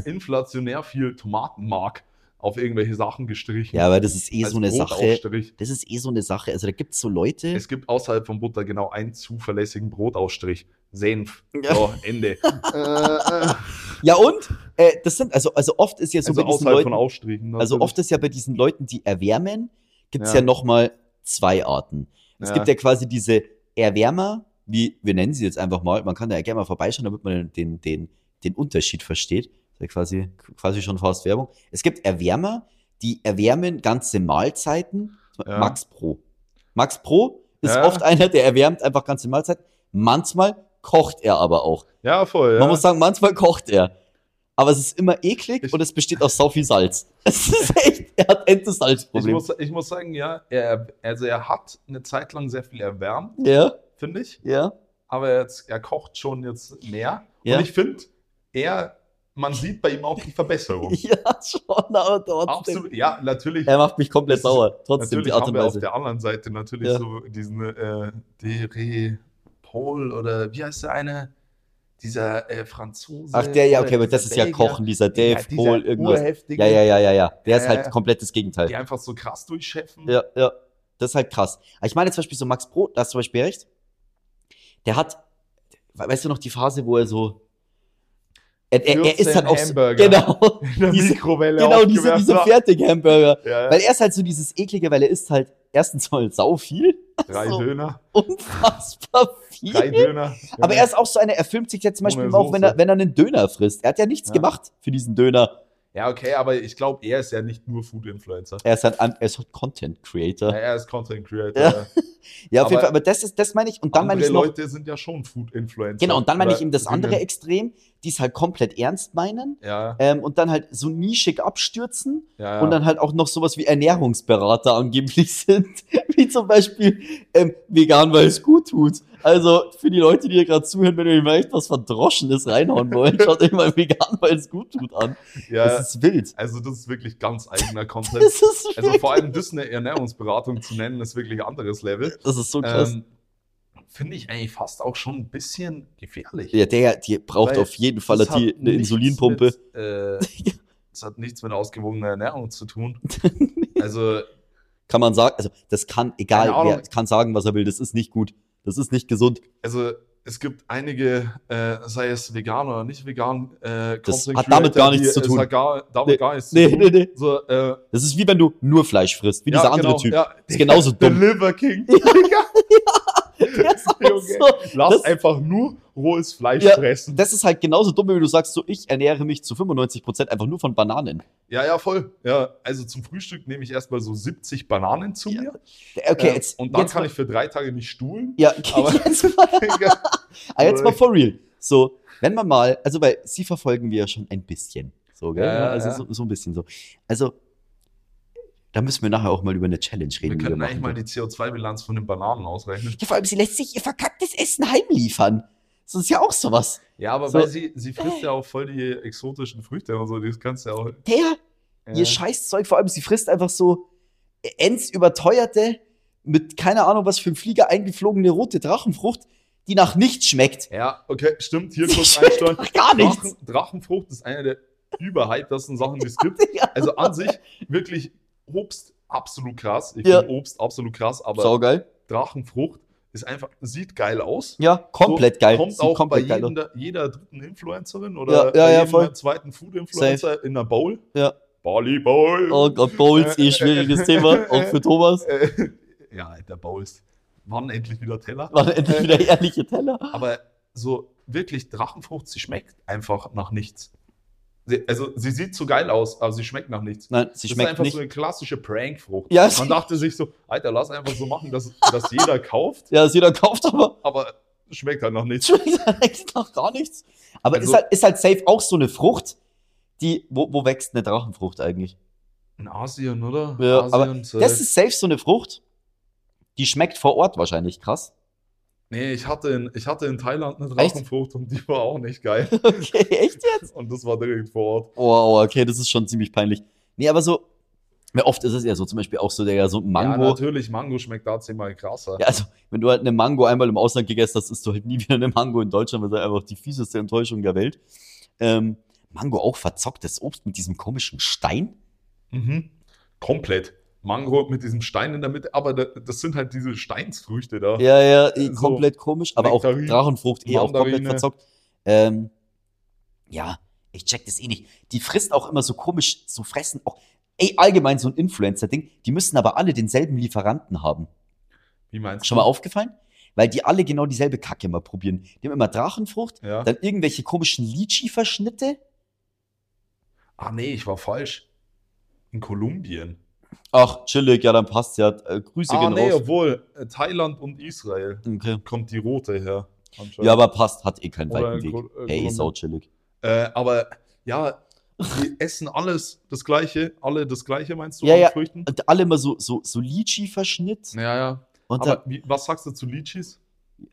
inflationär viel Tomatenmark auf irgendwelche Sachen gestrichen. Ja, aber das ist eh so eine Sache. Das ist eh so eine Sache. Also da gibt es so Leute. Es gibt außerhalb von Butter genau einen zuverlässigen Brotausstrich. Senf. Ja. So, Ende. Ja, und äh, das sind, also, also oft ist ja so also bei diesen Leuten. Ausstrichen. Also oft ist ja bei diesen Leuten, die erwärmen, gibt es ja, Ja. nochmal zwei Arten. Es Ja. gibt ja quasi diese Erwärmer, wie wir nennen sie jetzt einfach mal. Man kann da ja gerne mal vorbeischauen, damit man den, den, den Unterschied versteht. Ja quasi, quasi schon fast Werbung. Es gibt Erwärmer, die erwärmen ganze Mahlzeiten. Ja. Max Pro. Max Pro ist Ja. oft einer, der erwärmt einfach ganze Mahlzeiten. Manchmal kocht er aber auch. Ja, voll. Ja. Man muss sagen, manchmal kocht er. Aber es ist immer eklig Ich- und es besteht aus sau viel Salz. Es ist echt, er hat ich, Ente-Salz-Problem. muss, ich muss sagen, ja, er, also er hat eine Zeit lang sehr viel erwärmt, Ja, finde ich. ja. Aber jetzt, er kocht schon jetzt mehr. Ja. Und ich finde, er, man sieht bei ihm auch die Verbesserung. Ja, schon, aber trotzdem. Absolut. Ja, natürlich. Er macht mich komplett Das ist- sauer. Trotzdem die Art haben und wir auf Weise. der anderen Seite natürlich Ja. so diesen äh, Dere Paul oder wie heißt der eine? Dieser äh, Franzose. Ach, der, ja, okay, aber das ist ja. Kochen, dieser Dave, Ja, dieser Paul, irgendwas. Ja, ja, ja, ja, ja. Der ist Ja, halt ja. komplettes Die Gegenteil. einfach so krass durchchefen. Ja, ja. Das ist halt krass. Aber ich meine zum Beispiel so Max Pro, da hast du zum Beispiel recht. Der hat, weißt du noch die Phase, wo er so. Er, er, er ist 14 halt auch Hamburger. genau, In der Diese- Mikrowelle genau diese, diese. Fertig-Hamburger. Ja, ja. Weil er ist halt so dieses eklige, weil er isst halt erstens mal sau viel, Drei so. Döner. unfassbar viel. Drei Döner. Aber er ist auch so einer, er filmt sich jetzt zum Beispiel auch, wenn er, wenn er einen Döner frisst. Er hat ja nichts gemacht für diesen Döner. Ja, okay, aber ich glaube, er ist ja nicht nur Food-Influencer. Er ist halt, ein- er ist halt Content Creator. Ja, er ist Content Creator. Ja. Ja, auf Aber jeden Fall. Aber das ist, das meine ich. Und dann meine ich noch, Leute sind ja schon Food-Influencer. genau, und dann meine ich eben das andere. Extrem, die es halt komplett ernst meinen. Ja, Ähm, und dann halt so nischig abstürzen ja, ja. und dann halt auch noch sowas wie Ernährungsberater angeblich sind. Wie zum Beispiel ähm, vegan, weil es gut tut. Also für die Leute, die hier gerade zuhören, wenn ihr mal echt was Verdroschenes reinhauen wollt, schaut euch mal vegan, weil es gut tut an. ja, Das ist wild. also das ist wirklich ganz eigener Content. Das ist, Also wirklich- vor allem das eine Ernährungsberatung zu nennen, ist wirklich ein anderes Level. das ist so krass. Ähm, Finde ich eigentlich fast auch schon ein bisschen gefährlich. ja, der, die braucht weil auf jeden Fall die, eine Insulinpumpe. Mit, äh, das hat nichts mit ausgewogener Ernährung zu tun. Also, Kann man sagen, also das kann, egal, wer kann sagen, was er will, das ist nicht gut. Das ist nicht gesund. also es gibt einige, äh, sei es vegan oder nicht vegan, äh, Das hat damit gar nichts die- zu es tun. hat gar, damit Nee, gar nichts nee, zu tun. nee, nee. So, äh, Das ist wie wenn du nur Fleisch frisst, wie ja, dieser andere genau, Typ. Ja, Ist genauso der dumm. Liver King. Junge, so. Lass Das- einfach nur rohes Fleisch Ja, fressen. Das ist halt genauso dumm, wie du sagst, so ich ernähre mich zu 95% einfach nur von Bananen. Ja, ja, voll. Ja, also zum Frühstück nehme ich erstmal so 70 Bananen zu Ja. mir. Okay, Äh, jetzt. und dann jetzt kann mal, ich für drei Tage nicht stuhlen. Ja, aber- jetzt mal. Ah, jetzt mal for real. So, wenn man mal, also weil sie verfolgen wir ja schon ein bisschen. So, gell? Ja, also. So, so ein bisschen so. Also, da müssen wir nachher auch mal über eine Challenge reden. Wir können machen eigentlich mal die CO2-Bilanz von den Bananen ausrechnen. ja, vor allem, sie lässt sich ihr verkacktes Essen heimliefern. Das ist ja auch sowas. Ja, aber So. weil sie, sie frisst ja auch voll die exotischen Früchte und so, das kannst du ja auch. Der, Ja. ihr Scheißzeug, vor allem, sie frisst einfach so ends überteuerte, mit keine Ahnung was für ein Flieger eingeflogene rote Drachenfrucht, die nach nichts schmeckt. Ja, okay, stimmt. Hier Sie kurz einsteuern. gar nichts. Drachen, Drachenfrucht ist eine der überhyptesten Sachen, die es gibt. Also an sich wirklich Obst absolut krass. Ich Ja. finde Obst absolut krass, aber Saugeil. Drachenfrucht ist einfach, sieht geil aus. Ja, komplett so, geil. Kommt Sieht auch komplett bei jedem, jeder dritten Influencerin oder Ja, ja, jedem zweiten Food-Influencer in einer Bowl. Ja. Bali Bowl. Oh Gott, Bowls, eh schwieriges Thema, auch für Thomas. Äh, ja, Alter, Bowls. Wann endlich wieder Teller? Waren endlich wieder ehrliche Teller. Aber so wirklich Drachenfrucht, sie schmeckt einfach nach nichts. Also sie sieht so geil aus, aber sie schmeckt nach nichts. Nein, sie das ist schmeckt einfach nicht. so eine klassische Prankfrucht. Ja, Man dachte sich so, Alter, lass einfach so machen, dass, dass jeder kauft, Ja, ist jeder kauft, aber aber schmeckt halt nach nichts. schmeckt halt nach gar nichts. Aber Also- ist, halt, ist halt safe auch so eine Frucht, die, wo, wo wächst eine Drachenfrucht eigentlich? In Asien, oder? Ja, Asien, aber safe. Das ist safe so eine Frucht, die schmeckt vor Ort wahrscheinlich krass. Nee, ich hatte, in, ich hatte in Thailand eine? Drachenfrucht und die war auch nicht geil. Okay, echt jetzt? Und das war direkt vor Ort. Oh, oh, okay, das ist schon ziemlich peinlich. Nee, aber so, oft ist es ja so, zum Beispiel auch so der so ein Ja, Mango. natürlich, Mango schmeckt da zehnmal krasser. Ja, also, wenn du halt eine Mango einmal im Ausland gegessen hast, isst du halt nie wieder eine Mango in Deutschland, weil das einfach die fieseste Enttäuschung der Welt. Ähm, Mango auch verzocktes Obst mit diesem komischen Stein. Mhm. Komplett. Mango mit diesem Stein in der Mitte, aber da- das sind halt diese Steinsfrüchte da. Ja, ja, eh, So, komplett komisch, aber auch Nektarinen, Drachenfrucht eh auch komplett verzockt. Ähm, ja, ich check das eh nicht. Die frisst auch immer so komisch, so fressen auch, ey, allgemein so ein Influencer-Ding, die müssen aber alle denselben Lieferanten haben. Wie meinst Schon du? mal aufgefallen? Weil die alle genau dieselbe Kacke immer probieren. Die haben immer Drachenfrucht, Ja. dann irgendwelche komischen Litchi-Verschnitte. Ah, nee, ich war falsch. In Kolumbien. Ach, chillig, ja, dann passt ja. Äh, Grüße Ah, gehen nee, raus. obwohl, äh, Thailand und Israel Okay. kommt die rote her. Ja, aber passt, hat eh keinen Oder weiten Weg. Kol- äh, Hey, Kolumbien. sau chillig. Äh, aber ja, die essen alles das Gleiche. Alle das Gleiche, meinst du? Ja, ja. Früchten? Und alle immer so, so, so Litchi-Verschnitt. Ja, ja. Und Aber wie, was sagst du zu Litchis?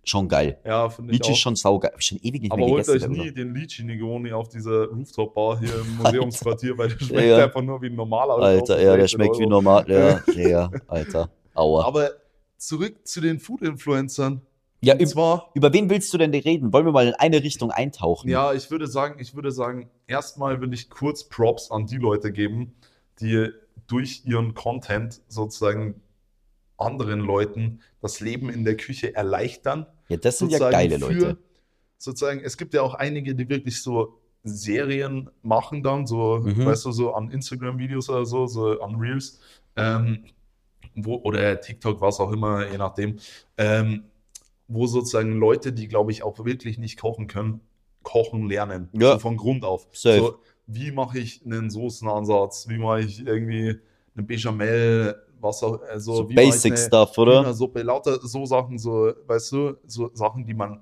Schon geil. Ja, finde ich Litchi ist schon saugeil. Hab ich schon ewig nicht Aber mehr holt gegessen. euch oder nie so. den Litchi Negroni auf dieser Rooftop-Bar hier im Museumsquartier, weil der schmeckt Ja, einfach nur wie ein normaler. Alter, ja, der 16 schmeckt wie Euro. normal. Ja, ja, Alter. Aua. Aber zurück zu den Food-Influencern. Ja, Und üb zwar, über wen willst du denn reden? Wollen wir mal in eine Richtung eintauchen? ja, ich würde sagen, ich würde sagen, erstmal will ich kurz Props an die Leute geben, die durch ihren Content sozusagen anderen Leuten das Leben in der Küche erleichtern. Ja, das sind ja geile für- Leute. Sozusagen, es gibt ja auch einige, die wirklich so Serien machen dann, so, Mhm. weißt du, so an Instagram-Videos oder so, so an Reels, ähm, wo, oder TikTok, was auch immer, je nachdem, ähm, wo sozusagen Leute, die, glaube ich, auch wirklich nicht kochen können, kochen lernen. Ja. So von Grund auf. So, wie mache ich einen Soßenansatz? Wie mache ich irgendwie eine Bechamel? Was auch, also, So wie mache ich Basic eine- Stuff, oder? Hühnersuppe, lauter so Sachen, so, weißt du, so Sachen, die man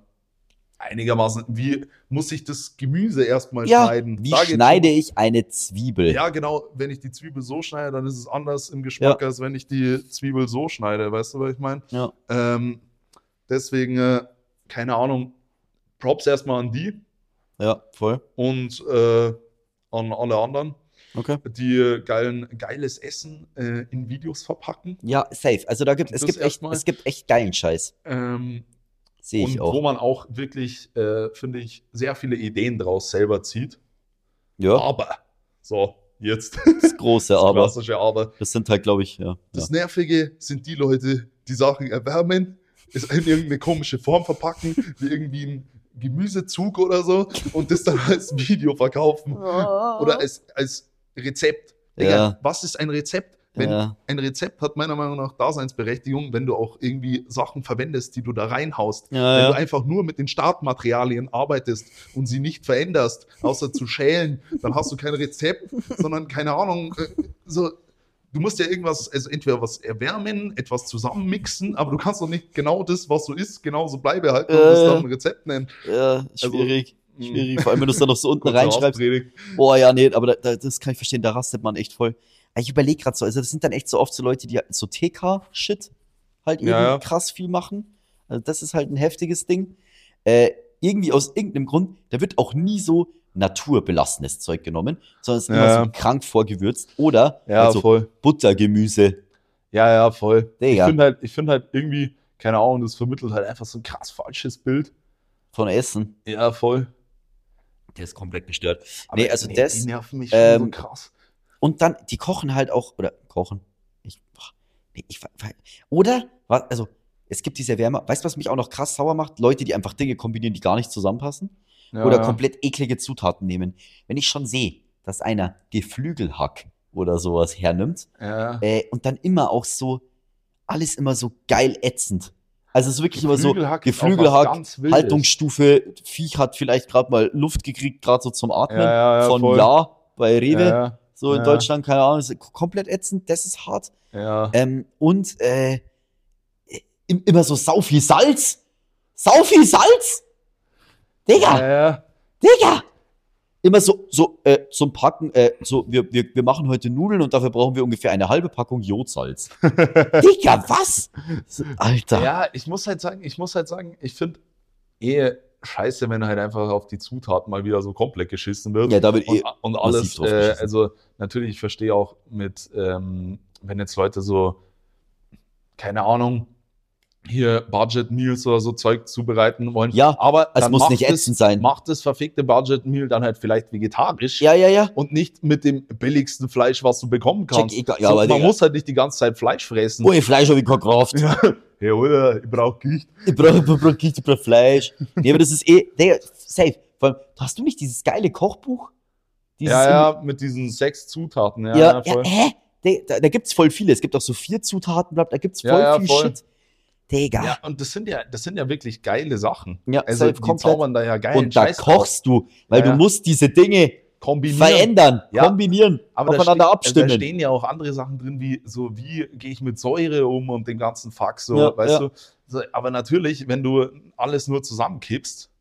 einigermaßen, wie muss ich das Gemüse erstmal Ja, schneiden? wie Da schneide ich eine Zwiebel? Ja, genau, wenn ich die Zwiebel so schneide, dann ist es anders im Geschmack, als wenn ich die Zwiebel so schneide, weißt du, was ich meine? Ja. Ähm, deswegen, äh, keine Ahnung, Props erstmal an die Ja, voll. und äh, an alle anderen, Okay. die geilen, geiles Essen äh, in Videos verpacken. Ja, safe. Also da gibt es gibt echt, erstmal. es gibt echt geilen Scheiß. Ähm, Sehe ich und wo auch. man auch wirklich, äh, finde ich, sehr viele Ideen draus selber zieht. Ja, Aber, so, jetzt das große das Aber. klassische Aber. Das sind halt, glaube ich, ja. ja. Das Nervige sind die Leute, die Sachen erwärmen es in irgendeine komische Form verpacken, wie irgendwie ein Gemüsezug oder so und das dann als Video verkaufen. Oder als, als Rezept. Digga, Ja. was ist ein Rezept? Wenn Ja. ein Rezept hat meiner Meinung nach Daseinsberechtigung, wenn du auch irgendwie Sachen verwendest, die du da reinhaust. Ja, wenn ja. du einfach nur mit den Startmaterialien arbeitest und sie nicht veränderst, außer zu schälen, dann hast du kein Rezept, sondern keine Ahnung, äh, so. Du musst ja irgendwas, also entweder was erwärmen, etwas zusammenmixen, aber du kannst doch nicht genau das, was so ist, genauso beibehalten und das Äh. dann ein Rezept nennen. Ja, schwierig. mh. Schwierig. Vor allem, wenn du es dann noch so unten reinschreibst. Boah, ja, nee, aber da, da, das kann ich verstehen, da rastet man echt voll. Ich überlege gerade so, also das sind dann echt so oft so Leute, die halt so TK-Shit halt Ja, irgendwie ja. krass viel machen. Also das ist halt ein heftiges Ding. Äh, irgendwie aus irgendeinem Grund, da wird auch nie so naturbelastendes Zeug genommen, sondern es ist immer Ja. so krank vorgewürzt oder Ja, also voll. Buttergemüse. Ja, ja, voll. Ich Digga. finde halt, ich finde halt irgendwie, keine Ahnung, das vermittelt halt einfach so ein krass falsches Bild. von Essen. Ja, voll. Der ist komplett gestört. nee, also das. Die nerven mich schon ähm, so krass. Und dann, die kochen halt auch, oder kochen. Ich, boah, nee, ich, oder, was, also, es gibt diese Wärme. Weißt du, was mich auch noch krass sauer macht? Leute, die einfach Dinge kombinieren, die gar nicht zusammenpassen. Ja, oder ja. komplett eklige Zutaten nehmen. Wenn ich schon sehe, dass einer Geflügelhack oder sowas hernimmt Ja. äh, und dann immer auch so, alles immer so geil ätzend. Also es ist wirklich immer so, Geflügelhack. Haltungsstufe, Viech hat vielleicht gerade mal Luft gekriegt, gerade so zum Atmen. Ja, ja, von voll. Ja bei Rewe. So in. Deutschland, keine Ahnung, ist komplett ätzend, das ist hart. ja. Ähm, und äh, im- immer so sau viel Salz. Sau viel Salz? Digga. Digga! Immer so, so, äh, so ein Packen, äh, so, wir, wir, wir machen heute Nudeln und dafür brauchen wir ungefähr eine halbe Packung Jodsalz. Digga, was? Alter. Ja, ich muss halt sagen, ich muss halt sagen, ich finde eh scheiße, wenn halt einfach auf die Zutaten mal wieder so komplett geschissen wird. Ja, da wird eh und, und alles, äh, also natürlich, ich verstehe auch mit, ähm, wenn jetzt Leute so, keine Ahnung, hier Budget Meals oder so Zeug zubereiten wollen. Ja, aber es muss nicht ätzend sein. Macht das verfickte Budget Meal dann halt vielleicht vegetarisch. Ja, ja, ja. Und nicht mit dem billigsten Fleisch, was du bekommen Check, kannst. egal. Ja, so, aber man Digga. muss halt nicht die ganze Zeit Fleisch fressen. Oh, ihr Fleisch habe ich keine Kraft. Ja, hey, oder? Ich brauche Gicht. Ich brauche ich brauch, ich brauch Fleisch. Nee, aber das ist eh, Digga, safe. Vor allem, hast du nicht dieses geile Kochbuch? Dieses Ja, ja, mit diesen sechs Zutaten. Ja, Ja, ja, ja, voll. hä? Da, da, gibt's voll viele. Es gibt auch so vier Zutaten, bla, da gibt's voll Ja, ja, viel voll. Shit. Digga. Ja, und das sind ja, das sind ja wirklich geile Sachen. Ja, Also die komplett. zaubern da ja geilen Und da Scheiß kochst du, weil Ja, du musst diese Dinge kombinieren. verändern, Ja. kombinieren, Aber da, aufeinander ste- abstimmen. da stehen ja auch andere Sachen drin, wie so, wie gehe ich mit Säure um und den ganzen Fuck so, weißt du? Aber natürlich, wenn du alles nur zusammenkippst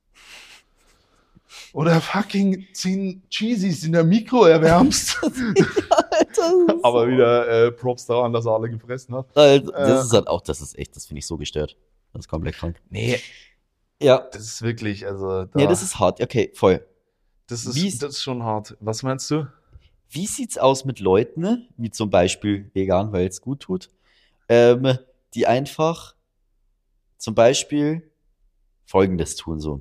oder fucking 10 Cheesies in der Mikro erwärmst, Alter, aber wieder äh, Props daran, dass er alle gefressen hat. Alter, Äh. das ist halt auch, das ist echt, das finde ich so gestört. Das ist komplett krank. Nee, Ja. das ist wirklich, also da, Ja, das ist hart. Okay, voll. das, wie ist, ist- das ist schon hart. Was meinst du? Wie sieht's aus mit Leuten, ne? wie zum Beispiel vegan, weil es gut tut, ähm, die einfach zum Beispiel Folgendes tun so.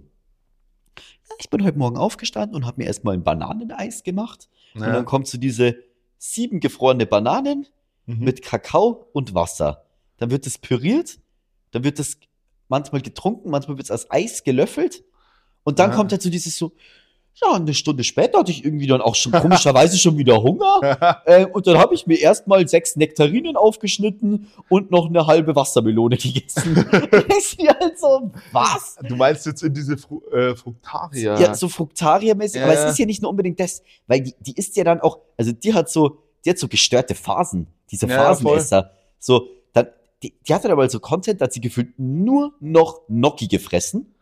Ja, ich bin heute Morgen aufgestanden und habe mir erstmal ein Bananeneis gemacht. Und dann kommt so diese sieben gefrorene Bananen Mhm. mit Kakao und Wasser. Dann wird es püriert, dann wird es manchmal getrunken, manchmal wird es als Eis gelöffelt. Und dann Ja. kommt halt so dieses so, ja, eine Stunde später hatte ich irgendwie dann auch schon komischerweise schon wieder Hunger. Ähm, und dann habe ich mir erstmal sechs Nektarinen aufgeschnitten und noch eine halbe Wassermelone gegessen. ist mir halt so, was? Du meinst jetzt in diese Fru äh, Fructaria? Ja, so Fructaria-mäßig, Ja, aber ja. es ist ja nicht nur unbedingt das, weil die, die ist ja dann auch, also die hat so, die hat so gestörte Phasen, diese Ja, ja. Phasenesser. So, dann, die, die hatte aber so Content, da hat sie gefühlt nur noch Gnocchi gefressen.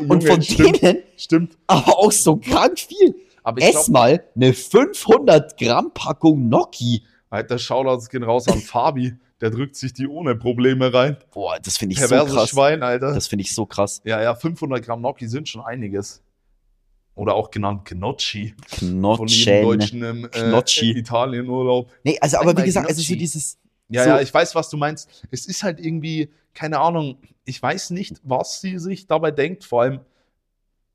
Und Junge, von stimmt, denen stimmt. aber auch so krank viel. Aber ich Ess glaube, mal eine 500 Gramm Packung Gnocchi. Alter, Shoutouts gehen raus an Fabi. Der drückt sich die ohne Probleme rein. Boah, das finde ich so Perverses krass. Schwein, Alter. Das finde ich so krass. ja, ja, 500 Gramm Gnocchi sind schon einiges. Oder auch genannt Gnocchi. Von jedem. Deutschen im äh. Italienurlaub. Nee, also aber wie Einmal gesagt, also so Gnocchi. dieses, Ja, So. ja, ich weiß, was du meinst. Es ist halt irgendwie, keine Ahnung, ich weiß nicht, was sie sich dabei denkt, vor allem,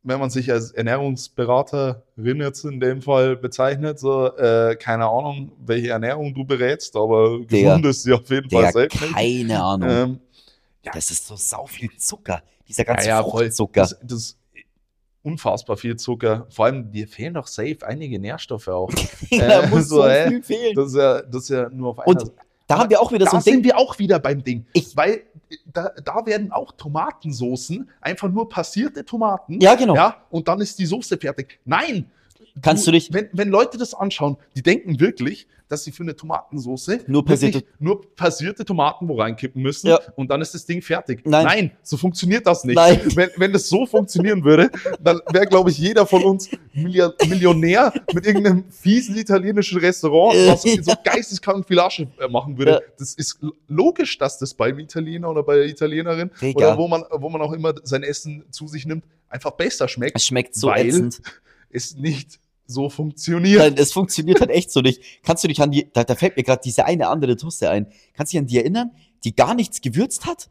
wenn man sich als Ernährungsberaterin jetzt in dem Fall bezeichnet, so, äh, keine Ahnung, welche Ernährung du berätst, aber Digga. gesund ist sie auf jeden Digga, Fall selten. keine Ahnung. Ähm, Ja. Das ist so sau viel Zucker. Dieser ganze Ja, ja. Fruchtzucker. Das, das ist unfassbar viel Zucker. Vor allem, dir fehlen doch safe einige Nährstoffe auch. da Äh, muss so, so viel fehlen. Das ist ja, das ist ja nur auf einer Und da haben wir auch wieder da so ein sind Ding. wir auch wieder beim Ding. Ich- Weil äh, da, da werden auch Tomatensoßen, einfach nur passierte Tomaten. Ja, genau. Ja, und dann ist die Soße fertig. Nein! Kannst du dich- Wenn, wenn Leute das anschauen, die denken wirklich, dass sie für eine Tomatensoße Nur passierte- nur passierte Tomaten wo reinkippen müssen Ja. und dann ist das Ding fertig. Nein. so funktioniert das nicht. Nein. Wenn, wenn das so funktionieren würde, dann wäre, glaube ich, jeder von uns Milliard Millionär mit irgendeinem fiesen italienischen Restaurant, was so, so geisteskrank viel Asche äh, machen würde. Ja. Das ist logisch, dass das beim Italiener oder bei der Italienerin Digga. oder wo man, wo man auch immer sein Essen zu sich nimmt, einfach besser schmeckt, Es schmeckt so Weil- ätzend. es nicht so funktioniert. Nein, es funktioniert halt echt so nicht. Kannst du dich an die, da, da fällt mir gerade diese eine andere Toaster ein. Kannst du dich an die erinnern, die gar nichts gewürzt hat?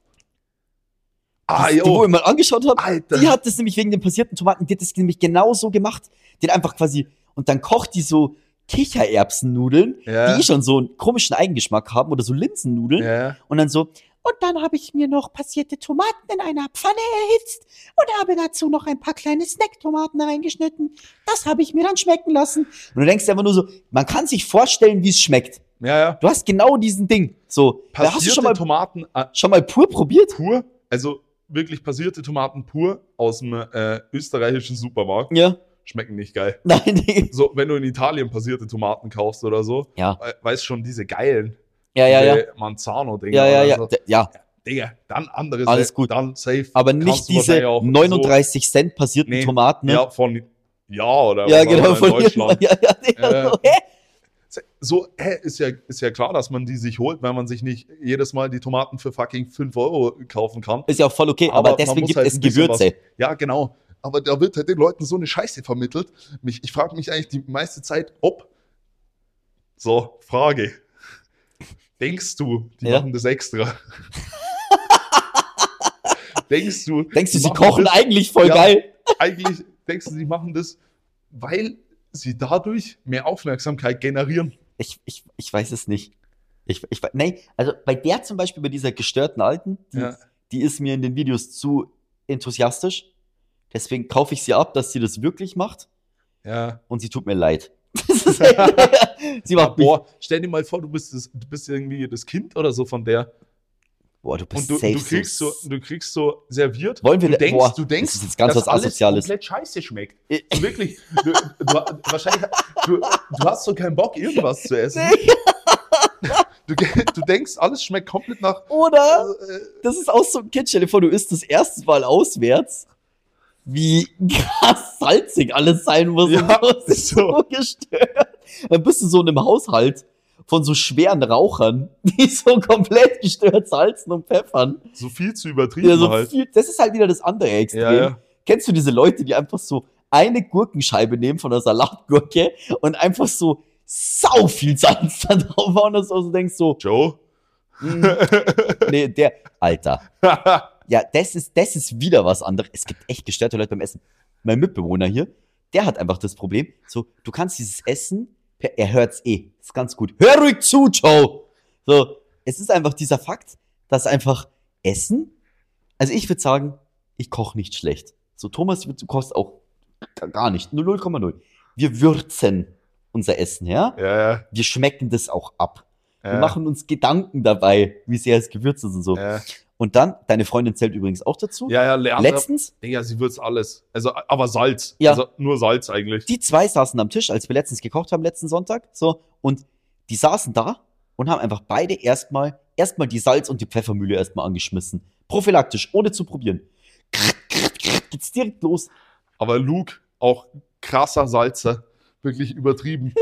ah, die, die, wo ich mal angeschaut habe, Alter. die hat das nämlich wegen den passierten Tomaten, die hat das nämlich genau so gemacht. Die hat einfach quasi, und dann kocht die so Kichererbsennudeln, Ja. die eh schon so einen komischen Eigengeschmack haben oder so Linsennudeln. ja. Und dann so, und dann habe ich mir noch passierte Tomaten in einer Pfanne erhitzt und habe dazu noch ein paar kleine Snacktomaten reingeschnitten. Das habe ich mir dann schmecken lassen. Und du denkst einfach nur so, man kann sich vorstellen, wie es schmeckt. ja, ja. Du hast genau diesen Ding. So, da hast du Passierte schon mal, Tomaten äh, schon mal pur probiert? pur, also wirklich passierte Tomaten pur aus dem äh, österreichischen Supermarkt. Ja. Schmecken nicht geil. Nein, nee. So, wenn du in Italien passierte Tomaten kaufst oder so, Ja. weißt schon, diese geilen Ja, ja, ja. Manzano-Dinger. Ja, ja, ja. So. Ja, Digga, dann andere Alles gut. Dann safe. aber nicht diese wahrscheinlich auch 39 Cent passierten Nee. Tomaten. So, Ne? ja, von ja oder ja was genau. Von Deutschland. Ja, ja, ja, Äh, so, hä? So, hä, ist ja, ist ja klar, dass man die sich holt, weil man sich nicht jedes Mal die Tomaten für fucking 5 Euro kaufen kann. Ist ja auch voll okay, Aber aber, deswegen gibt halt es Gewürze. Ja, genau. Aber da wird halt den Leuten so eine Scheiße vermittelt. Mich, ich frage mich eigentlich die meiste Zeit, ob. So, Frage. Denkst du, die Ja. machen das extra? denkst du, Denkst du, sie kochen das, eigentlich voll Ja. geil? eigentlich, denkst du, sie machen das, weil sie dadurch mehr Aufmerksamkeit generieren? Ich, ich, ich weiß es nicht. Ich, ich, nee, also bei der zum Beispiel, bei dieser gestörten Alten, die, Ja. die ist mir in den Videos zu enthusiastisch. Deswegen kaufe ich sie ab, dass sie das wirklich macht. Ja. Und sie tut mir leid. Das ist echt- sie macht mich. Boah, Boah, stell dir mal vor, du bist, das, du bist irgendwie das Kind oder so von der. du bist Und du, safe du, kriegst so, du kriegst so serviert. Wollen wir du denkst, boah, du denkst, das ist jetzt ganz dass was alles Asoziales. komplett scheiße schmeckt. Äh, So wirklich. Du, du, wahrscheinlich, du, du hast so keinen Bock, irgendwas zu essen. Du, du denkst, alles schmeckt komplett nach. Oder? Äh, Das ist auch so ein Kind. Stell dir vor, du isst das erste Mal auswärts. Wie krass salzig alles sein muss. Ja, und ist so. gestört. Dann bist du so in einem Haushalt von so schweren Rauchern, die so komplett gestört salzen und pfeffern. so viel zu übertrieben Ja, so halt. viel, das ist halt wieder das andere Extrem. Ja, ja. Kennst du diese Leute, die einfach so eine Gurkenscheibe nehmen von der Salatgurke und einfach so sau viel Salz da drauf hauen, dass du so denkst so, Joe? mm, nee, der, Alter. Ja, das ist, das ist wieder was anderes. Es gibt echt gestörte Leute beim Essen. Mein Mitbewohner hier, der hat einfach das Problem, so, du kannst dieses Essen, per- er hört's eh, ist ganz gut. Hör ruhig zu, Joe! So, es ist einfach dieser Fakt, dass einfach Essen, also ich würde sagen, ich koche nicht schlecht. So, Thomas, du kochst auch gar- nicht, nur 0,0. Wir würzen unser Essen, ja? Ja, ja. Wir schmecken das auch ab. Wir ja. machen uns Gedanken dabei, wie sehr es gewürzt ist und so. Ja, Und dann, deine Freundin zählt übrigens auch dazu. ja, ja Leander, Letztens, Digga, sie würzt alles. Also, aber Salz. Ja. Also nur Salz eigentlich. die zwei saßen am Tisch, als wir letztens gekocht haben, letzten Sonntag, so, und die saßen da und haben einfach beide erstmal, erstmal die Salz- und die Pfeffermühle erstmal angeschmissen. Prophylaktisch, ohne zu probieren. Geht's direkt los. Aber Luke, auch krasser Salzer. Wirklich übertrieben.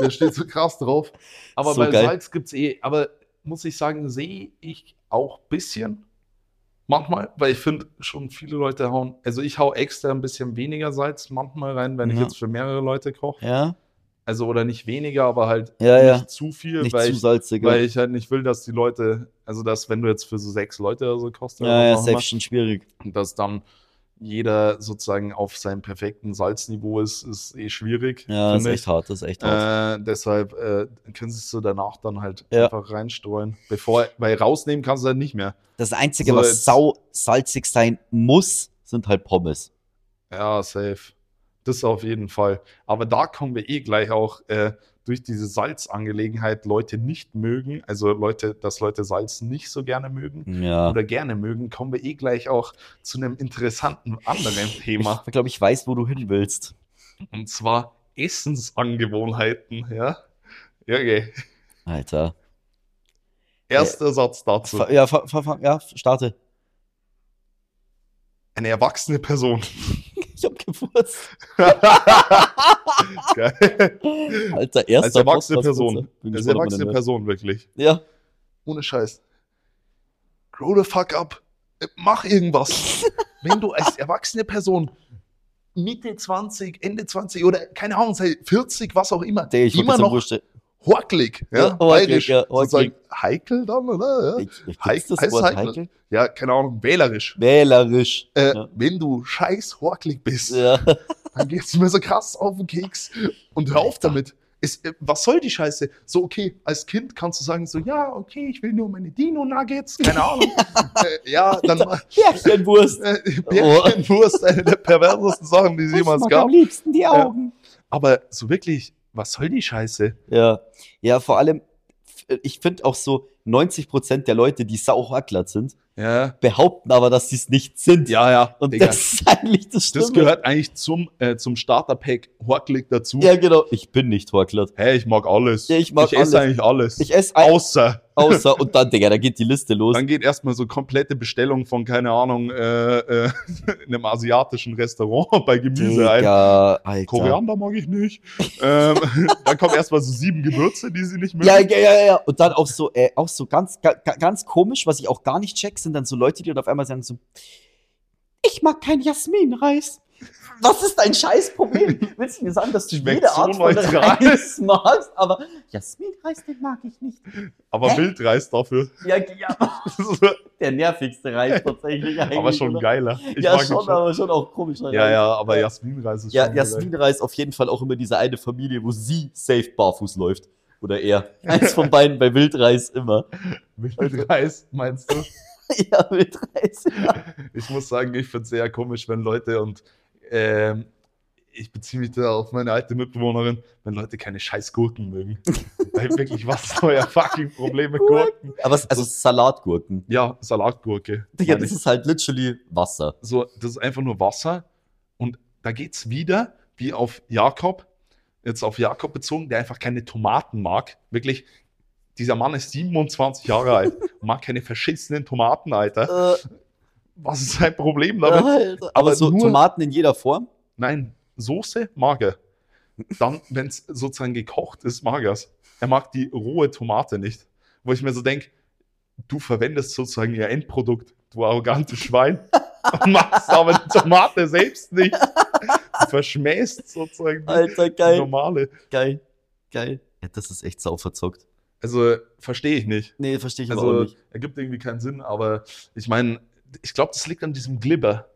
Der steht so krass drauf. Aber So bei geil. Salz gibt's eh, aber muss ich sagen, sehe ich auch bisschen. Manchmal, weil ich finde, schon viele Leute hauen, also ich hau extra ein bisschen weniger Salz manchmal rein, wenn ich Ja. jetzt für mehrere Leute koche. Ja, Also oder nicht weniger, aber halt Ja, nicht ja. zu viel, nicht weil, zu ich, salzig. weil ich halt nicht will, dass die Leute, also dass wenn du jetzt für so sechs Leute oder so kochst, ja, ja, safe schon schwierig. dass dann jeder sozusagen auf seinem perfekten Salzniveau ist, ist eh schwierig. Ja, das ist echt hart, das ist echt hart. Äh, deshalb äh, können sie es so danach dann halt Ja. einfach reinstreuen. Bevor, weil rausnehmen kannst du halt nicht mehr. Das Einzige, so was jetzt- sau salzig sein muss, sind halt Pommes. Ja, safe. Das auf jeden Fall. Aber da kommen wir eh gleich auch äh, durch diese Salzangelegenheit Leute nicht mögen, also Leute, dass Leute Salz nicht so gerne mögen Ja. oder gerne mögen, kommen wir eh gleich auch zu einem interessanten anderen Thema. Ich glaube, ich weiß, wo du hin willst. Und zwar Essensangewohnheiten, ja. Ja, okay. Alter. Erster Satz dazu. Ja, ja, starte. Eine erwachsene Person. Gefurzt. Geil. Alter, erster Als erwachsene Person. Als erwachsene. Person, wirklich. Ja. Ohne Scheiß. Grow the fuck up. Äh, Mach irgendwas. Wenn du als erwachsene Person Mitte 20, Ende 20 oder keine Ahnung, sei 40, was auch immer, Der, ich immer noch Wurscht. Horkelig, ja, Ja, bayerisch, ja, sozusagen heikel dann, oder? Ja, Ich, ich Heik- das heißt Wort heikel? heikel? ja keine Ahnung, wählerisch. Wählerisch. Äh, Ja. Wenn du scheiß horkelig bist, Ja. dann geht's mir so krass auf den Keks und hör auf damit. Es, äh, was soll die Scheiße? So, okay, als Kind kannst du sagen, so, ja, okay, ich will nur meine Dino-Nuggets, keine Ahnung. äh, ja, dann Bärchenwurst. äh, Bärchenwurst, eine der perversesten Sachen, die es jemals gab. liebsten die Augen. Aber so wirklich, was soll die Scheiße? Ja. Ja, vor allem, ich finde auch so, 90% der Leute, die sauhacklert sind, Ja, behaupten aber, dass sie es nicht sind. ja, ja. Und Digga. das ist eigentlich das Stimme. Das gehört eigentlich zum, äh, zum Starter-Pack Horkelig dazu. Ja, genau. Ich bin nicht horklert. Hey, ich mag alles. Ja, ich mag esse alles. eigentlich alles. Ich esse ein, Außer, außer, und dann, Digga, da geht die Liste los. dann geht erstmal so komplette Bestellung von, keine Ahnung, äh, äh, einem asiatischen Restaurant bei Gemüse ein. Digga, Alter. Koriander mag ich nicht. ähm, dann kommen erstmal so sieben Gewürze, die sie nicht mögen. Ja, ja, ja, ja. Und dann auch so, äh, auch so ganz, ga, ga- ganz komisch, was ich auch gar nicht check, sind dann so Leute, die dann auf einmal sagen so, ich mag kein Jasminreis. Was ist dein Scheißproblem? Willst du mir sagen, dass du Schmeckt jede so Art von. Reis magst, aber Jasminreis, den mag ich nicht. Aber Hä? Wildreis dafür. Ja, ja, der nervigste Reis tatsächlich eigentlich. aber schon oder? geiler. Ich ja, mag ihn schon, aber schon auch komisch. Ja, ja, aber Jasminreis ist Ja, schon Jasminreis auf jeden Fall auch immer diese eine Familie, wo sie safe barfuß läuft. Oder er. Eins von beiden bei Wildreis immer. Wildreis, meinst du? ja, Wildreis. Ja. Ich muss sagen, ich finde es sehr komisch, wenn Leute und ähm, ich beziehe mich da auf meine alte Mitbewohnerin, wenn Leute keine scheiß Gurken mögen. Weil wirklich, was ist euer fucking Problem mit Gurken? Aber es, also Salatgurken. Ja, Salatgurke. Digga, das ich. ist halt literally Wasser. so, das ist einfach nur Wasser und da geht's wieder wie auf Jakob, jetzt auf Jakob bezogen, der einfach keine Tomaten mag. Wirklich, dieser Mann ist 27 Jahre alt, mag keine verschissenen Tomaten, Alter. Äh, Was ist sein Problem damit? Alter. Aber, Aber so nur- Tomaten in jeder Form? Nein, Soße mag er. Dann, wenn es sozusagen gekocht ist, mag er es. Er mag die rohe Tomate nicht. Wo ich mir so denke, du verwendest sozusagen ihr Endprodukt, du arrogantes Schwein, und machst aber die Tomate selbst nicht. Du verschmähst sozusagen die, Alter, die geil. normale. Geil. Geil. Ja, das ist echt sau verzockt. Also, verstehe ich nicht. Nee, verstehe ich aber auch Also, nicht. ergibt irgendwie keinen Sinn, aber ich meine, ich glaube, das liegt an diesem Glibber.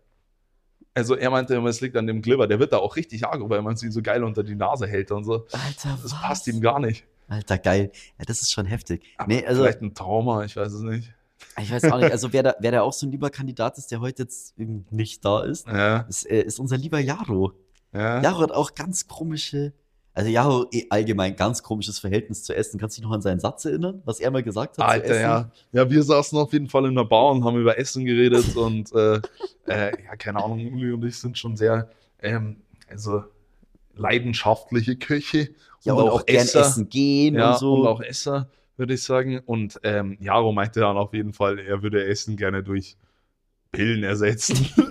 Also, er meinte immer, es liegt an dem Glibber. Der wird da auch richtig arg, weil man sie so geil unter die Nase hält und so. Alter, Das was? passt ihm gar nicht. Alter, geil. Ja, das ist schon heftig. Aber nee, also, vielleicht ein Trauma, ich weiß es nicht. ich weiß auch nicht. Also, wer da, wer da auch so ein lieber Kandidat ist, der heute jetzt eben nicht da ist, Ja, ist, äh, ist unser lieber Jaro. ja. Jaro hat auch ganz komische, also Jaro eh allgemein ganz komisches Verhältnis zu Essen. Kannst du dich noch an seinen Satz erinnern, was er mal gesagt hat zu Alter, ja. Ja, wir saßen auf jeden Fall in der Bar und haben über Essen geredet und äh, äh, ja, keine Ahnung, Uli und ich sind schon sehr, ähm, also leidenschaftliche Köche Ja, und, auch, gern essen gehen ja, und so. und auch Esser, würde ich sagen. Und ähm, Jaro meinte dann auf jeden Fall, er würde Essen gerne durch Pillen ersetzen.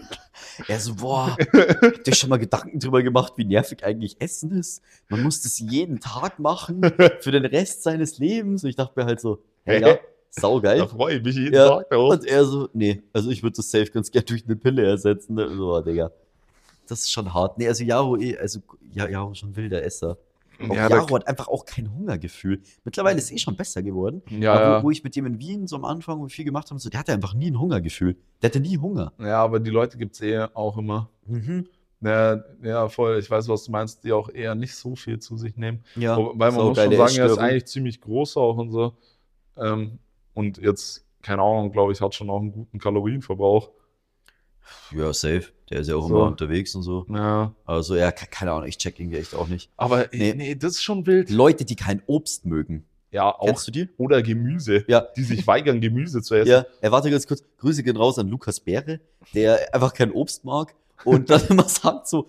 Er so, boah, habt ihr schon mal Gedanken drüber gemacht, wie nervig eigentlich Essen ist? Man muss das jeden Tag machen, für den Rest seines Lebens. Und ich dachte mir halt so, hey, ja, da saugeil. freue ich mich jeden Ja, Tag darauf. Und er so, nee, also ich würde das safe ganz gern durch eine Pille ersetzen. So, Digga. Das ist schon hart. Nee, also Jaro, eh, also ja, Jaro schon wilder Esser. Auch Ja, da- Jaro hat einfach auch kein Hungergefühl. Mittlerweile ist es eh schon besser geworden. Ja, aber ja. wo, wo ich mit dem in Wien so am Anfang viel gemacht haben, so, der hatte einfach nie ein Hungergefühl. Der hatte nie Hunger. ja, aber die Leute gibt es eh auch immer. Mhm. Ja, ja, voll. Ich weiß, was du meinst, die auch eher nicht so viel zu sich nehmen. Ja, Wobei man so muss schon sagen, er ist eigentlich ziemlich groß auch und so. Ähm, und jetzt, keine Ahnung, glaube ich, hat schon auch einen guten Kalorienverbrauch. Ja, safe. Der ist ja auch So. immer unterwegs und so. Ja. Also, ja, ke- keine Ahnung, ich check irgendwie echt auch nicht. Aber Nee. nee, das ist schon wild. Leute, die kein Obst mögen. Ja, auch. Kennst du die? Oder Gemüse. Ja. Die sich weigern, Gemüse zu essen. Ja, er warte ganz kurz. Grüße gehen raus an Lukas Bäre, der einfach kein Obst mag und dann immer sagt so,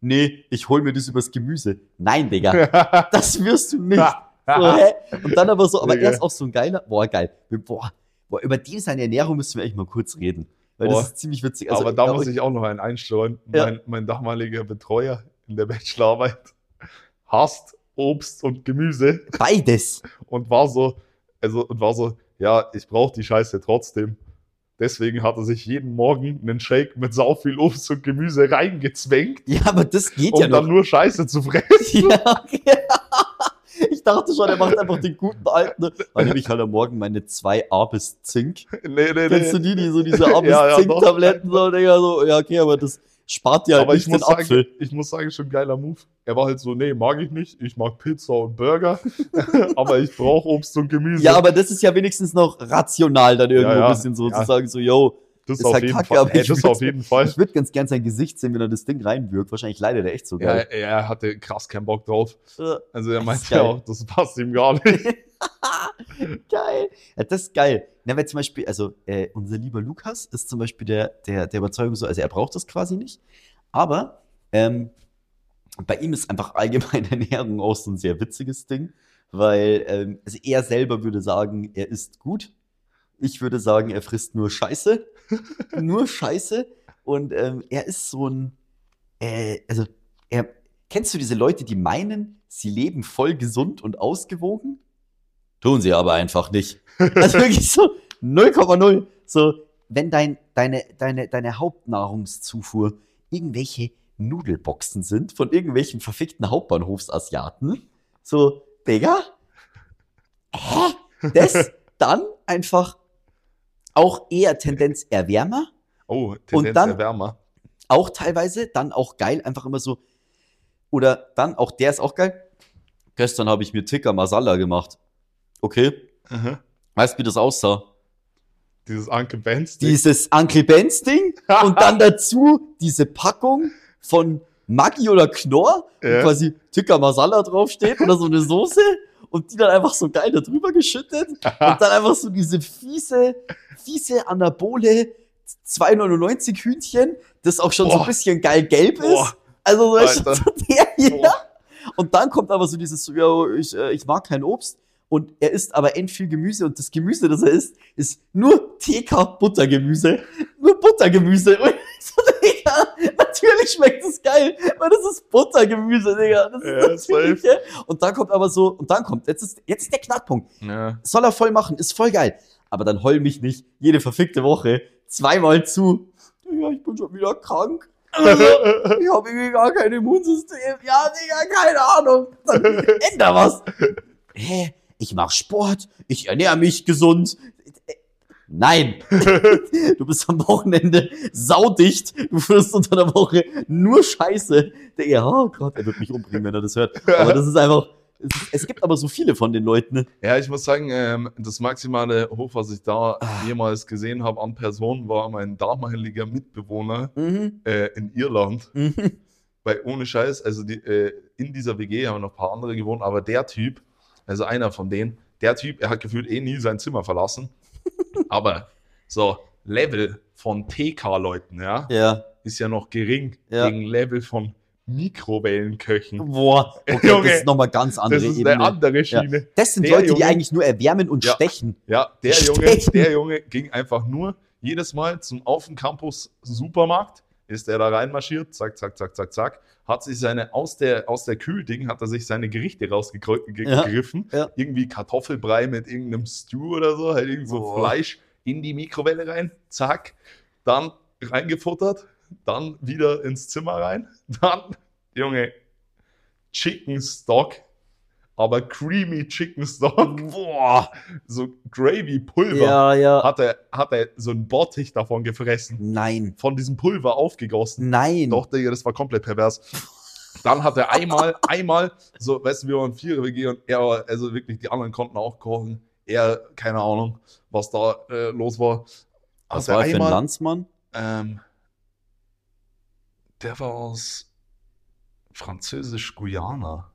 nee, ich hol mir das übers Gemüse. Nein, Digga, das wirst du nicht. So, hä? Und dann aber so, aber Digga. er ist auch so ein geiler, boah, geil. Boah, boah über den seine Ernährung müssen wir echt mal kurz reden. Weil Boah. das ist ziemlich witzig. Also, Aber da muss ich auch noch einen einstreuen. Ja. Mein, mein damaliger Betreuer in der Bachelorarbeit hasst Obst und Gemüse beides. und war so, also und war so, ja, ich brauche die Scheiße trotzdem. Deswegen hat er sich jeden Morgen einen Shake mit sau viel Obst und Gemüse reingezwängt, Ja, aber das geht um ja noch. dann nur Scheiße zu fressen. Ja, okay. Ich dachte schon, er macht einfach den guten alten. Dann nehme ich halt am Morgen meine zwei A bis Zink. nee, nee, Kennst du nee. die, die so diese A bis Ja, ja, Zink-Tabletten so, Digga, so, ja, okay, aber das spart dir halt Aber nicht ich muss, den sagen, Apfel. ich muss sagen, schon geiler Move. Er war halt so, nee, mag ich nicht. Ich mag Pizza und Burger. aber ich brauche Obst und Gemüse. Ja, aber das ist ja wenigstens noch rational dann irgendwo Ja, ja. ein bisschen so Ja. zu sagen, so, yo, das ist auf halt kacke, Fall. aber Ey, ich das würd's- auf jeden Fall. ich würde ganz gern sein Gesicht sehen, wenn er das Ding reinwirkt. Wahrscheinlich leidet er echt so Ja, geil. er hatte krass keinen Bock drauf. Also er meinte ist ja auch, das passt ihm gar nicht. geil. Ja, das ist geil. Na, weil zum Beispiel, also äh, unser lieber Lukas ist zum Beispiel der, der, der Überzeugung so, also er braucht das quasi nicht. Aber ähm, bei ihm ist einfach allgemeine Ernährung auch so ein sehr witziges Ding, weil ähm, also er selber würde sagen, er isst gut. Ich würde sagen, er frisst nur Scheiße. nur Scheiße. Und ähm, er ist so ein, äh, also er, kennst du diese Leute, die meinen, sie leben voll gesund und ausgewogen? Tun sie aber einfach nicht. Also wirklich so 0,0. So, wenn dein, deine, deine, deine Hauptnahrungszufuhr irgendwelche Nudelboxen sind von irgendwelchen verfickten Hauptbahnhofsasiaten, so, Digga, hä? Das dann einfach auch eher Tendenz eher wärmer, Oh, Tendenz dann- Wärmer. auch teilweise, dann auch geil, einfach immer so, oder dann auch, der ist auch geil. Gestern habe ich mir Tikka Masala gemacht. Okay, weißt du, wie das aussah? Dieses Uncle Ben's. Dieses Uncle Ben's Ding und dann dazu diese Packung von Maggi oder Knorr, wo Ja. quasi Tikka Masala draufsteht oder so eine Soße und die dann einfach so geil da drüber geschüttet und dann einfach so diese fiese, fiese Anabole 2,99 Hühnchen, das auch schon so ein Boah. bisschen geil gelb ist. Boah. Also so, der hier. Boah. Und dann kommt aber so dieses, ja, ich, äh, ich mag kein Obst. Und er isst aber end viel Gemüse und das Gemüse, das er isst, ist nur TK-Buttergemüse. Nur Buttergemüse. Und so, natürlich schmeckt es geil, weil das ist Buttergemüse, Digga. Das Ja, ist natürlich. ja. Und dann kommt aber so, und dann kommt, jetzt ist, jetzt ist der Knackpunkt. Ja. Soll er voll machen, ist voll geil. Aber dann heul mich nicht jede verfickte Woche zweimal zu. Ja, ich bin schon wieder krank. Also, ich habe irgendwie gar kein Immunsystem. Ja, Digga, keine Ahnung. Dann änder was. Hä? Ich mache Sport. Ich ernähre mich gesund. Nein. Du bist am Wochenende saudicht. Du frisst unter der Woche nur Scheiße. Digga, oh Gott, er wird mich umbringen, wenn er das hört. Aber das ist einfach. Es, gibt aber so viele von den Leuten. Ne? Ja, ich muss sagen, ähm, das maximale Hoch, was ich da Ah. jemals gesehen habe an Personen, war mein damaliger Mitbewohner Mhm. äh, in Irland. Mhm. Weil ohne Scheiß, also die, äh, in dieser WG haben noch ein paar andere gewohnt, aber der Typ, also einer von denen, der Typ, er hat gefühlt eh nie sein Zimmer verlassen. Aber so Level von TK-Leuten, ja, Ja. ist ja noch gering Ja. gegen Level von Mikrowellenköchen. Boah, okay, Junge, das ist nochmal ganz andere Das ist Ebene. eine andere Schiene. Das sind Der Leute, die Junge- eigentlich nur erwärmen und Ja. stechen. Ja, der Junge, Stechen. der Junge ging einfach nur jedes Mal zum Auf dem Campus Supermarkt, ist er da reinmarschiert, zack, zack, zack, zack, zack, hat sich seine, aus der, aus der Kühlding hat er sich seine Gerichte Ja. rausgegriffen, Ja. irgendwie Kartoffelbrei mit irgendeinem Stew oder so, halt irgend so Boah. Fleisch in die Mikrowelle rein, zack, dann reingefuttert, dann wieder ins Zimmer rein, dann, Junge, Chicken Stock, aber Creamy Chicken Stock, Boah. so Gravy Pulver, Ja, ja. hat er, hat er so einen Bottich davon gefressen, Nein. von diesem Pulver aufgegossen. Nein. Doch, Digga, das war komplett pervers. Dann hat er einmal, einmal, so, weißt du, wir waren vier WG und er, war- also wirklich, die anderen konnten auch kochen. Er, keine Ahnung, was da äh, los war. Was er war er für ein Landsmann? Ähm, der war aus Französisch-Guyana.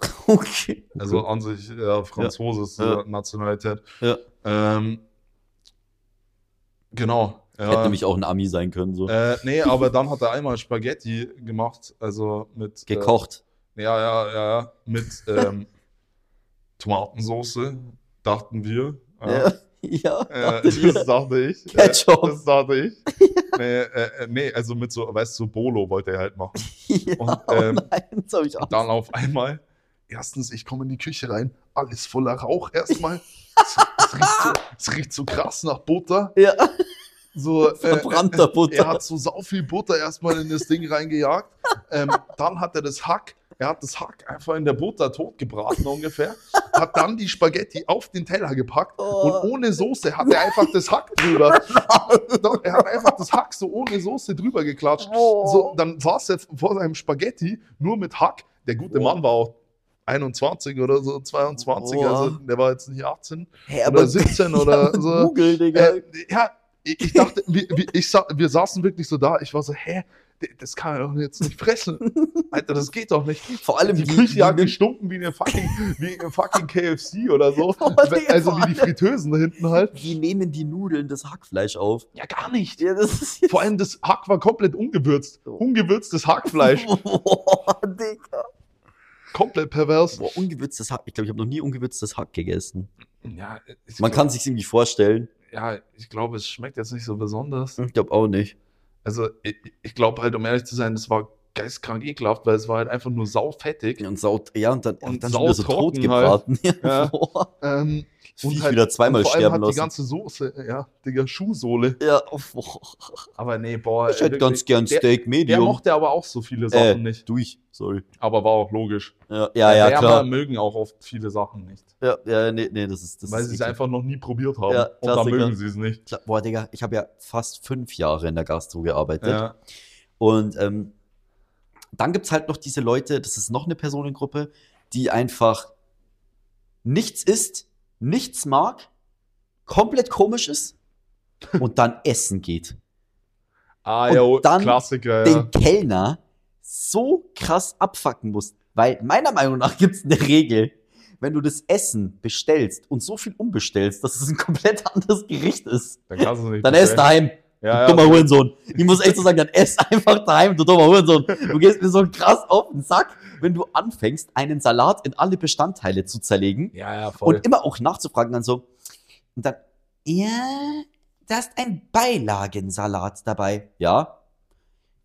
Okay. Also an sich, ja, Franzose ist die Ja. Nationalität. Ja. Ähm, genau. Ja. Hätte nämlich auch ein Ami sein können, so. äh, nee, aber dann hat er einmal Spaghetti gemacht, also mit. Äh, Gekocht. Ja, ja, ja, ja. Mit ähm, Tomatensoße, dachten wir. Ja. Ja. Äh, dachtet ihr? das dachte ich. Ketchup. Äh, das dachte ich. nee, äh, äh, nee, also mit so, weißt du, so Bolo wollte er halt machen. ja. Und, oh ähm, nein, das habe ich auch. Dann auf einmal, erstens, ich komme in die Küche rein, alles voller Rauch erstmal. es, es, riecht so, es riecht so krass nach Butter. Ja. So, äh, Verbrannter Butter. Er hat so sau viel Butter erstmal in das Ding reingejagt. Ähm, dann hat er das Hack, er hat das Hack einfach in der Butter totgebraten ungefähr. Hat dann die Spaghetti auf den Teller gepackt Oh. und ohne Soße hat er einfach das Hack drüber. Er hat einfach das Hack so ohne Soße drüber geklatscht. Oh. So, dann saß er vor seinem Spaghetti nur mit Hack. Der gute Oh. Mann war auch 21 oder so, 22, Oh. also der war jetzt nicht 18 Hey, oder 17 oder so. Google, Digga. Äh, ja, ich, dachte, wir, ich, sa- wir saßen wirklich so da. Ich war so, hä, das kann er doch jetzt nicht fressen. Alter, das geht doch nicht. Vor allem Die Küche hat gestunken wie eine fucking, wie eine fucking KFC oder so. Oh, Digga, also wie die. Fritteusen da hinten halt. Wie nehmen die Nudeln das Hackfleisch auf? Ja, gar nicht. Ja. Vor allem das Hack war komplett ungewürzt. Ungewürztes Hackfleisch. Boah, Digga. Komplett pervers. Boah, ungewürztes Hack. Ich glaube, ich habe noch nie ungewürztes Hack gegessen. Ja, Man kann sich irgendwie vorstellen. ja, ich glaube, es schmeckt jetzt nicht so besonders. Ich glaube auch nicht. Also, ich, ich glaube halt, um ehrlich zu sein, das war geistkrank ekelhaft, weil es war halt einfach nur saufettig. Und saut, ja, und dann, Und dann wieder so tot gebraten. Ja. Boah. Ähm, Viech halt- wieder zweimal und vor allem sterben hat die lassen. ganze Soße, ja, Digga, Schuhsohle. Ja, oh, boah. Aber nee, boah. Ich hätte wirklich, ganz gern der, Steak Der Medium. mochte aber auch so viele Sachen äh, nicht. durch, sorry. Aber war auch logisch. Ja, ja, ja Wärmer klar. mögen auch oft viele Sachen nicht. Ja, ja, nee, nee, das ist das weil sie es einfach noch nie probiert haben. Ja, und Klassiker. mögen sie es nicht. Boah, Digga, ich habe ja fast fünf Jahre in der Gastro gearbeitet. Ja. Und ähm, dann gibt es halt noch diese Leute, das ist noch eine Personengruppe, die einfach nichts isst, nichts mag, komplett komisch ist und dann essen geht. Ah, Und ja, dann Klassiker, ja. Den Kellner so krass abfacken musst. Weil meiner Meinung nach gibt es eine Regel, wenn du das Essen bestellst und so viel umbestellst, dass es ein komplett anderes Gericht ist, Dann kannst du nicht dann bestellen. daheim. Ja, du dummer ja. Hurensohn. Ich muss echt so sagen, dann ess einfach daheim, du dummer Hurensohn. Du gehst mir so krass auf den Sack, wenn du anfängst, einen Salat in alle Bestandteile zu zerlegen Ja, ja, voll. und immer auch nachzufragen, dann so, und dann, ja, da ist ein Beilagensalat dabei. Ja.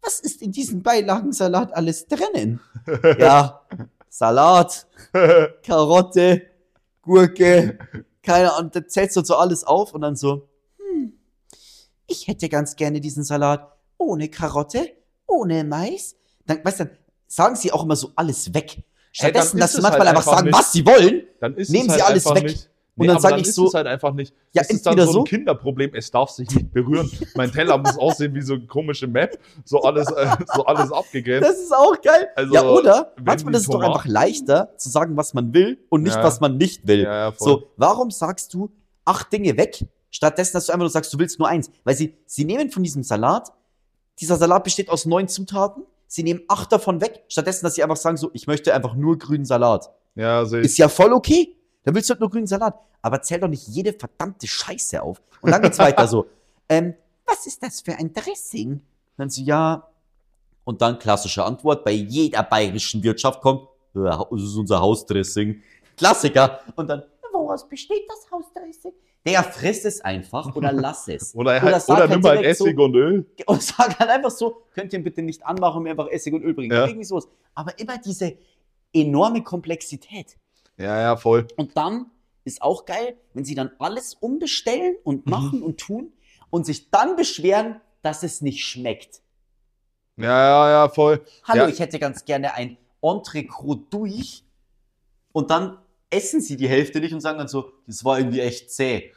Was ist in diesem Beilagensalat alles drinnen? ja, Salat, Karotte, Gurke, keine Ahnung, da zählst du so alles auf und dann so, ich hätte ganz gerne diesen Salat ohne Karotte, ohne Mais. Dann, weißt du, dann sagen sie auch immer so alles weg. Stattdessen, dann dass ist sie es manchmal halt einfach sagen, nicht. was sie wollen. dann ist nehmen es sie halt alles weg. Nicht. Und dann aber sag dann ich ist so- es halt einfach nicht. Ja, das ist dann entweder so so- ein Kinderproblem, es darf sich nicht berühren. mein Teller muss aussehen wie so eine komische Map, so alles, äh, so alles abgegrenzt. Das ist auch geil. Also, ja, oder? Manchmal ist es doch einfach leichter zu sagen, was man will und nicht, Ja. was man nicht will. Ja, so, warum sagst du acht Dinge weg, stattdessen, dass du einfach nur sagst, du willst nur eins? Weil sie, sie nehmen von diesem Salat, dieser Salat besteht aus neun Zutaten, sie nehmen acht davon weg, stattdessen, dass sie einfach sagen, so, ich möchte einfach nur grünen Salat. Ja, ich. Ist ja voll okay. Dann willst du halt nur grünen Salat. Aber zähl doch nicht jede verdammte Scheiße auf. Und dann geht's weiter so. Ähm, was ist das für ein Dressing? Dann so, ja. Und dann klassische Antwort. Bei jeder bayerischen Wirtschaft kommt, das ist unser Hausdressing. Klassiker. Und dann, woraus besteht das Hausdressing? Der frisst es einfach oder lass es. Oder, Oder halt, oder halt nimm halt direkt so- Essig und Öl. Und sag halt einfach so, könnt ihr ihn bitte nicht anmachen und mir einfach Essig und Öl bringen. Ja. Irgendwie sowas. Aber immer diese enorme Komplexität. Ja, ja, voll. Und dann ist auch geil, wenn sie dann alles umbestellen und Mhm. machen und tun und sich dann beschweren, dass es nicht schmeckt. Ja, ja, ja, voll. Hallo, Ja. ich hätte ganz gerne ein Entrecot durch und dann essen sie die Hälfte nicht und sagen dann so, das war irgendwie echt zäh.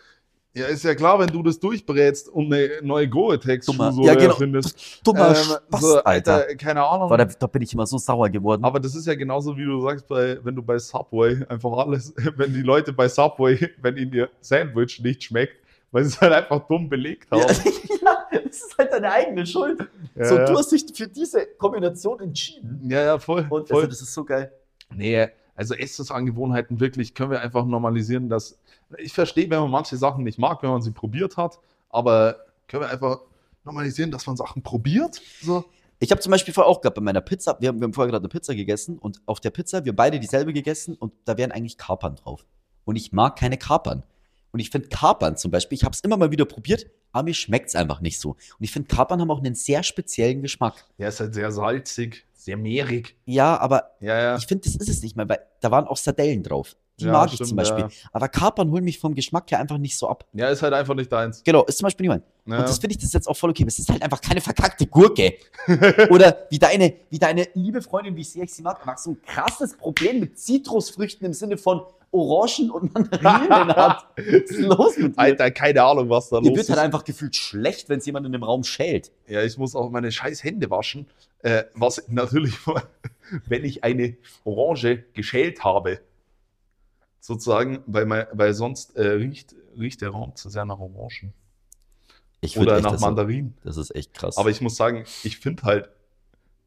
Ja, ist ja klar, wenn du das durchbrätst und eine neue Gore-Tex-Schuhsohle ja, genau. erfindest. Dummer Ähm, Spaß, so, Alter. Alter, keine Ahnung. Da, da bin ich immer so sauer geworden. Aber das ist ja genauso, wie du sagst, bei, wenn du bei Subway einfach alles, wenn die Leute bei Subway, wenn ihnen ihr Sandwich nicht schmeckt, weil sie es halt einfach dumm belegt haben. ja, ja, das ist halt deine eigene Schuld. Ja, so, du hast dich für diese Kombination entschieden. ja, ja, voll. Und voll. also, das ist so geil. Nee, also Essensangewohnheiten wirklich können wir einfach normalisieren, dass ich verstehe, wenn man manche Sachen nicht mag, wenn man sie probiert hat, aber können wir einfach normalisieren, dass man Sachen probiert? So. Ich habe zum Beispiel vorher auch gehabt bei meiner Pizza, wir haben, wir haben vorher gerade eine Pizza gegessen und auf der Pizza, wir haben beide dieselbe gegessen und da wären eigentlich Kapern drauf. Und ich mag keine Kapern. Und ich finde Kapern zum Beispiel, ich habe es immer mal wieder probiert, aber mir schmeckt es einfach nicht so. Und ich finde Kapern haben auch einen sehr speziellen Geschmack. Ja, ist halt sehr salzig, sehr mehrig. Ja, aber Ja, ja. ich finde, das ist es nicht mehr, weil da waren auch Sardellen drauf. Die Ja, mag ich stimmt, zum Beispiel. Aber Kapern holen mich vom Geschmack her einfach nicht so ab. Ja, ist halt einfach nicht deins. Genau, ist zum Beispiel niemand. Und das finde ich das ist jetzt auch voll okay. Es ist halt einfach keine verkackte Gurke. Oder wie deine, wie deine liebe Freundin, wie sehr ich sie mag, mag so ein krasses Problem mit Zitrusfrüchten im Sinne von Orangen und Mandarinen hat. Was ist los mit dir? Alter, keine Ahnung, was da Dir los wird ist. halt einfach gefühlt schlecht, wenn es jemand in dem Raum schält. Ja, ich muss auch meine scheiß Hände waschen. Äh, was natürlich, wenn ich eine Orange geschält habe, sozusagen, weil, mein, weil sonst äh, riecht, riecht der Raum zu sehr nach Orangen. Ich Oder echt nach Mandarinen. das ist echt krass. Aber ich muss sagen, ich finde halt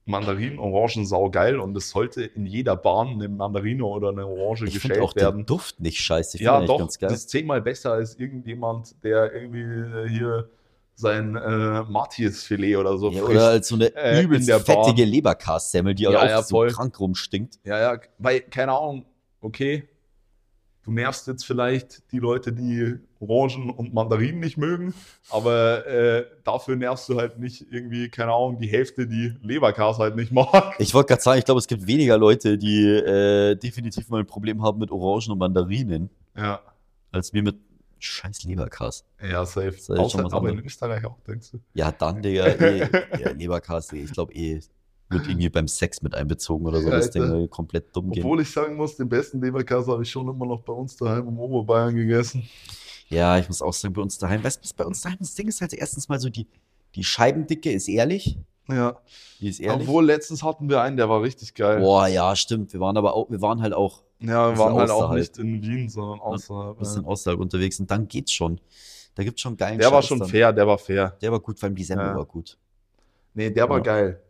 Mandarinen, Orangen saugeil und es sollte in jeder Bahn eine Mandarine oder eine Orange ich finde geschält auch werden. den Duft nicht scheiße. Ich Ja, doch, ganz geil. das ist zehnmal besser als irgendjemand, der irgendwie äh, hier sein äh, Matthias-Filet oder so Ja, oder als so eine äh, übelst fettige Leberkassemmel, die Ja, auch ja, so voll. krank rumstinkt. Ja, ja, weil, keine Ahnung, okay, du nervst jetzt vielleicht die Leute, die Orangen und Mandarinen nicht mögen, aber äh, dafür nervst du halt nicht irgendwie, keine Ahnung, die Hälfte, die Leberkas halt nicht mag. Ich wollte gerade sagen, ich glaube, es gibt weniger Leute, die äh, definitiv mal ein Problem haben mit Orangen und Mandarinen, Ja, als wir mit scheiß Leberkas. ja, safe. ist ja schon Außer, aber in. Österreich auch, denkst du? Ja, dann, Digga, eh, ja, Leberkas, ich glaube eh, wird irgendwie beim Sex mit einbezogen oder so, Ja, das Ding komplett dumm gehen. Obwohl ich sagen muss, den besten Leberkas habe ich schon immer noch bei uns daheim im Oberbayern gegessen. Ja, ich muss auch sagen, bei uns daheim, weißt du, was bei uns daheim das Ding ist halt erstens mal so, die, die Scheibendicke ist ehrlich, Ja, die ist ehrlich. obwohl letztens hatten wir einen, der war richtig geil. Boah, ja, stimmt, wir waren aber auch, wir waren halt auch Ja, wir Bisschen waren halt auch nicht in Wien, sondern ein außerhalb. bisschen Ja. außerhalb unterwegs und dann geht's schon. Da gibt's schon geilen Der war Scheiß schon dann. fair, der war fair. Der war gut, vor allem die Semmel Ja. war gut. Nee, der war Ja. geil.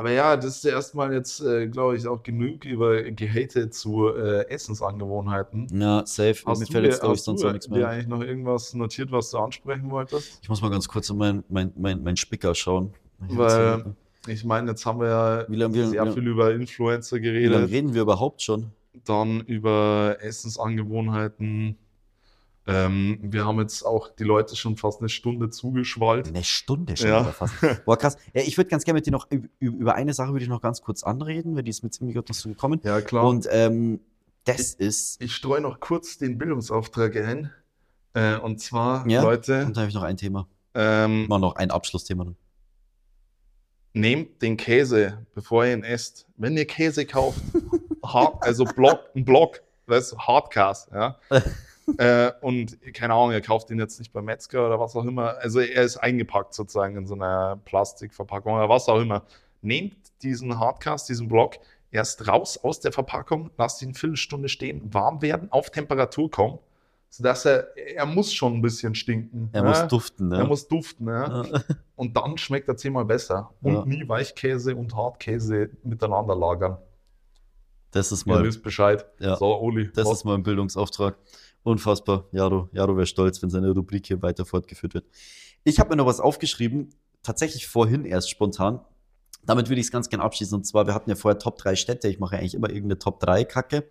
Aber ja, das ist erstmal jetzt, äh, glaube ich, auch genug über gehatet zu äh, Essensangewohnheiten. Ja, safe. Hast Mir du, fällt jetzt, glaube ich, hast du sonst auch nichts mehr. eigentlich noch irgendwas notiert, was du ansprechen wolltest? Ich muss mal ganz kurz in mein, mein, mein, mein Spicker schauen. Ich Weil- Ich meine, jetzt haben wir ja Wie lange- wie sehr lange- viel über Influencer Wie lange geredet, reden wir überhaupt schon? dann über Essensangewohnheiten. Ähm, wir haben jetzt auch die Leute schon fast eine Stunde zugeschwallt. Eine Stunde schon Ja. fast. Boah, krass. Ja, ich würde ganz gerne mit dir noch üb- üb- über eine Sache würde ich noch ganz kurz anreden, weil die ist mir ziemlich gut so gekommen. Ja, klar. Und ähm, das ist, Ich streue noch kurz den Bildungsauftrag ein. Äh, und zwar, Ja, Leute, und da habe ich noch ein Thema. ähm, Mal noch ein Abschlussthema. dann. nehmt den Käse, bevor ihr ihn esst. Wenn ihr Käse kauft, hart, also Block, ein Block, das ist Hardcast, ja. äh, und keine Ahnung, ihr kauft ihn jetzt nicht beim Metzger oder was auch immer. Also er ist eingepackt sozusagen in so einer Plastikverpackung oder was auch immer. Nehmt diesen Hardcast, diesen Block, erst raus aus der Verpackung, lasst ihn eine Viertelstunde stehen, warm werden, auf Temperatur kommen, sodass er, er muss schon ein bisschen stinken. Er ja? muss duften, ne? Er muss duften, ja. Ja. Und dann schmeckt er zehnmal besser. Und Ja. nie Weichkäse und Hartkäse miteinander lagern. Das ist Ihr mal, wisst Bescheid. Ja. So, Oli. das was- ist mal ein Bildungsauftrag. Unfassbar. Jaro, Jaro wäre stolz, wenn seine Rubrik hier weiter fortgeführt wird. Ich habe mir noch was aufgeschrieben, tatsächlich vorhin erst spontan. Damit würde ich es ganz gern abschließen. Und zwar, wir hatten ja vorher Top 3 Städte. Ich mache ja eigentlich immer irgendeine Top 3 Kacke.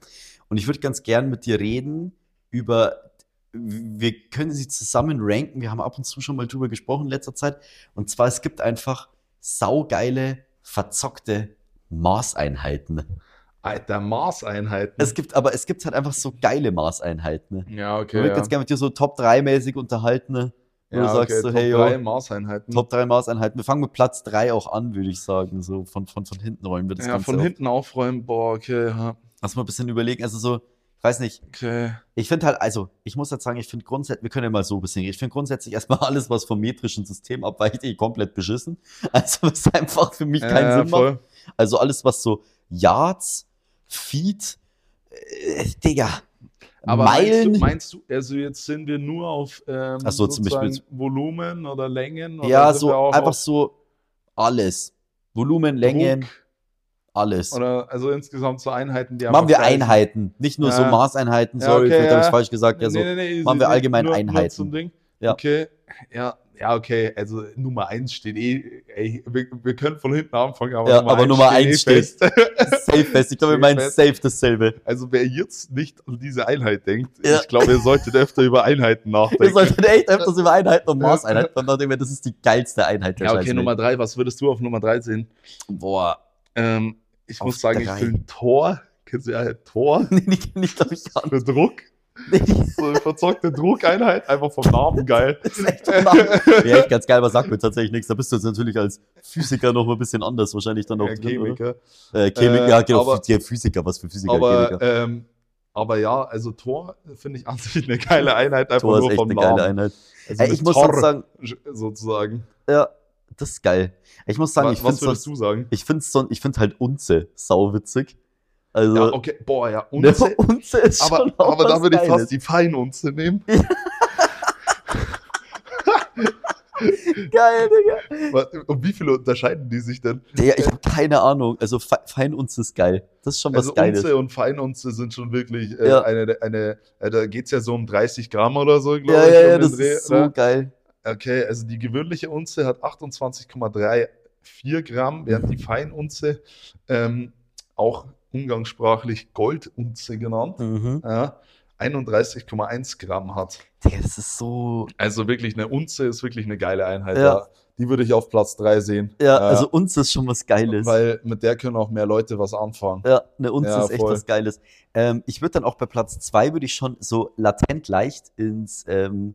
Und ich würde ganz gern mit dir reden über, wir können sie zusammen ranken. Wir haben ab und zu schon mal drüber gesprochen in letzter Zeit. Und zwar, es gibt einfach saugeile, verzockte Maßeinheiten. Alter, Maßeinheiten. Es gibt, aber es gibt halt einfach so geile Maßeinheiten. ja, Ich okay. würde Ja. ganz gerne mit dir so Top 3 mäßig unterhalten. Wo du sagst so, Top hey, drei yo, Maßeinheiten. Top 3 Maßeinheiten. Wir fangen mit Platz 3 auch an, würde ich sagen. So von, von, von hinten räumen wir das ja, Ganze von auf. hinten aufräumen, boah, okay, ja, Lass mal ein bisschen überlegen. Also so, ich weiß nicht, okay. ich finde halt, also ich muss jetzt sagen, ich finde grundsätzlich, wir können ja mal so ein bisschen, ich finde grundsätzlich erstmal alles, was vom metrischen System abweicht, eh komplett beschissen. Also was einfach für mich keinen ja, Sinn macht. voll. Also alles, was so Yards, Feet, äh, Digga, Aber Meilen. meinst du, meinst du, also jetzt sind wir nur auf ähm, so, zum sozusagen Beispiel- Volumen oder Längen? Oder ja, so einfach so alles. Volumen, Längen, Druck? alles. Oder also insgesamt so Einheiten, die Machen wir? Einheiten, nicht nur so Ja. Maßeinheiten, Ja, sorry, okay, vielleicht habe ich ja. falsch gesagt. Ja, so. nee, nee, nee, machen wir allgemein nur, Einheiten. Nur. Ja. Okay, ja, ja, okay. Also Nummer 1 steht eh, ey, wir, wir können von hinten anfangen, aber Ja, aber Nummer eins eh fest. Safe fest. Ich glaube, wir meinen safe dasselbe. Also wer jetzt nicht an diese Einheit denkt, Ja. ich glaube, ihr solltet öfter über Einheiten nachdenken. sollten echt öfters über Einheiten und. Maßeinheiten nachdenken, das ist die geilste Einheit der Ja, okay. Nummer 3, was würdest du auf Nummer 3 sehen? Boah. Ähm, ich Auf muss sagen, drei. ich will ein Tor. Kennst du ja Tor? Nee, die kenn ich glaube ich gar nicht. Für Druck. So eine verzockte Druckeinheit, einfach vom Namen geil. ist echt vom Namen. Wäre echt ganz geil, aber sagt mir tatsächlich nichts. Da bist du jetzt natürlich als Physiker noch mal ein bisschen anders wahrscheinlich dann auch Ja, drin? Chemiker. Äh, Chemiker, Äh, ja, genau, aber- Physiker, was für Physiker, Aber, Chemiker. ähm, aber ja, also Tor finde ich an sich eine geile Einheit, einfach Tor ist nur echt vom eine Namen. geile Einheit. Also Ey, ich muss Tor, sagen, sozusagen. ja, das ist geil. Ich muss sagen, Was, ich finde find's so, ich find halt Unze sauwitzig. Also, Ja, okay, boah, ja, ne, Unze. Unze ist Aber, schon aber da würde ich fast die Feinunze nehmen. Geil, Digga. Und wie viele unterscheiden die sich denn? Digga, ich habe keine Ahnung. Also Fe Feinunze ist geil. Das ist schon was Also Geiles. Unze und Feinunze sind schon wirklich äh, Ja. eine, eine äh, da geht es ja so um 30 Gramm oder so, glaube Ja, ich. ja, ja, das Dreh, ist so oder? geil. Okay, also die gewöhnliche Unze hat 28,34 Gramm, während die Feinunze ähm, auch umgangssprachlich Goldunze genannt, Mhm. ja, 31,1 Gramm hat. Digga, das ist so. Also wirklich eine Unze ist wirklich eine geile Einheit. Ja. Ja. Die würde ich auf Platz 3 sehen. Ja, Äh, also Unze ist schon was Geiles. weil mit der können auch mehr Leute was anfangen. Ja, eine Unze Ja, ist echt voll. was Geiles. Ähm, ich würde dann auch bei Platz zwei würde ich schon so latent leicht ins, ähm,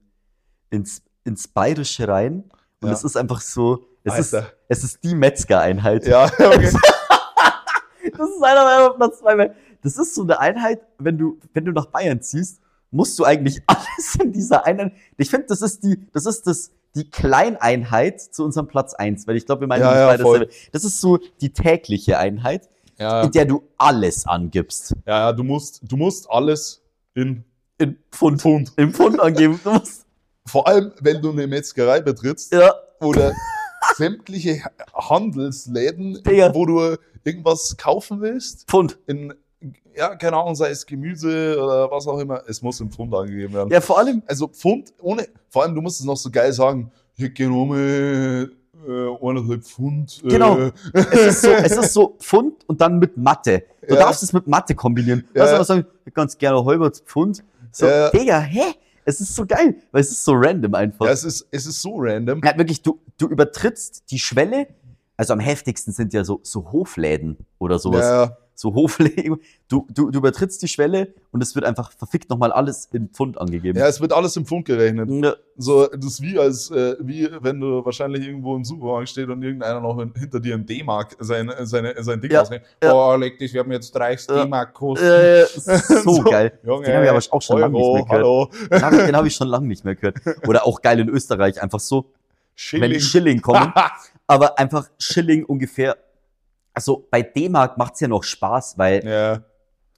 ins, ins Bayerische rein. Und es ist einfach so, es ist, Alter. es ist die Metzgereinheit. Ja, okay. Das ist einer meiner Platz zwei. weil Das ist so eine Einheit, wenn du, wenn du nach Bayern ziehst, musst du eigentlich alles in dieser Einheit. Ich finde, das ist die, das ist das, die Kleineinheit zu unserem Platz eins, weil ich glaube, wir meinen Ja, ja, voll. Das ist so die tägliche Einheit, ja, in der du alles angibst. ja, ja, du musst, du musst alles in In Pfund. Pfund. Im Pfund angeben. Du musst, Vor allem, wenn du eine Metzgerei betrittst ja, oder sämtliche Handelsläden, Digga. wo du irgendwas kaufen willst, Pfund. in, ja, keine Ahnung, sei es Gemüse oder was auch immer, es muss im Pfund angegeben werden. Ja, vor allem, Also Pfund, ohne, vor allem, du musst es noch so geil sagen, ich hätte genommen äh, eineinhalb Pfund. Äh, Genau. es ist so, es ist so Pfund und dann mit Mathe. Du Ja. darfst es mit Mathe kombinieren. Du Ja. darfst einfach sagen, ganz gerne halbert Pfund. So, Ja. Digga, hä? Es ist so geil, weil es ist so random einfach. Ja, es ist, es ist so random. Ja, wirklich, du, du übertrittst die Schwelle. Also am heftigsten sind ja so, so Hofläden oder sowas. Ja, So Hofläden. Du, du, du übertrittst die Schwelle und es wird einfach verfickt nochmal alles in Pfund angegeben. ja, es wird alles im Pfund gerechnet. Ja. So, das ist wie als, äh, wie wenn du wahrscheinlich irgendwo im Supermarkt steht und irgendeiner noch in, hinter dir ein D-Mark sein, seine, sein Ding Ja, ausrechnet. ja. Oh, leg dich, wir haben jetzt 30 Ja. D-Mark kosten. Äh, so, geil. Junge, Den habe ich aber auch schon lange nicht mehr gehört. hallo. Den habe ich, den hab ich schon lange nicht mehr gehört. Oder auch geil in Österreich, einfach so, wenn Schilling. Schilling kommen, aber einfach Schilling ungefähr. Also bei D-Mark macht's ja noch Spaß, weil ja,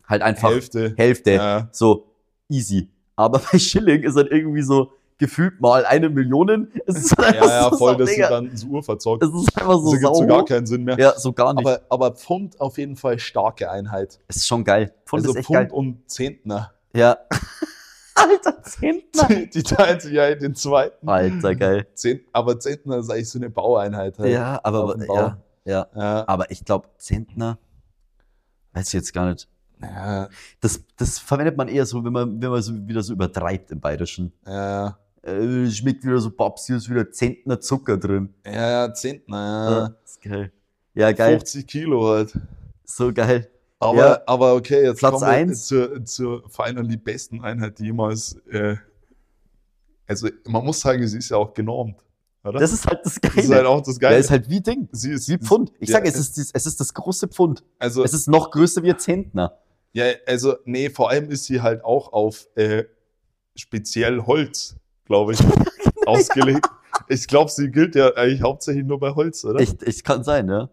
halt einfach Hälfte. Hälfte, Ja. so easy. Aber bei Schilling ist halt irgendwie so gefühlt mal eine Million. Es ist halt Ja, einfach ja, voll, so, das ist dann so urverzockt. es ist einfach so Das ergibt so gar keinen Sinn mehr. ja, so gar nicht. Aber, aber Pfund auf jeden Fall starke Einheit. es ist schon geil. Pfund also ist echt Pfund geil. und Zentner. Ja. Alter, Zentner. Die teilen sich ja in den zweiten. Alter, geil. Zent, aber Zentner ist eigentlich so eine Baueinheit. Halt. Ja, aber ja, ja. Ja. Aber ich glaube, Zentner, weiß ich jetzt gar nicht. Ja, Das, das verwendet man eher so, wenn man, wenn man so wieder so übertreibt im Bayerischen. ja, Äh, schmeckt wieder so Babsi, ist wieder Zentner Zucker drin. ja, Zentner, ja. Ja, ist geil. Ja, geil. 50 Kilo halt. So geil. Aber, Ja. aber okay, jetzt Platz kommen wir eins. zur, zur finally besten Einheit, die jemals äh, Also man muss sagen, sie ist ja auch genormt. Oder? Das ist halt das Geile. Das ist halt auch das Der Geile. ist halt wie Ding. sie ist Wie Pfund. Ich ja, sage, es ist, es ist das große Pfund. Also, Es ist noch größer wie ein Zentner. ja, also, nee, vor allem ist sie halt auch auf äh, speziell Holz, glaube ich, ausgelegt. Ich glaube, sie gilt ja eigentlich hauptsächlich nur bei Holz, oder? Ich, ich kann sein, ja.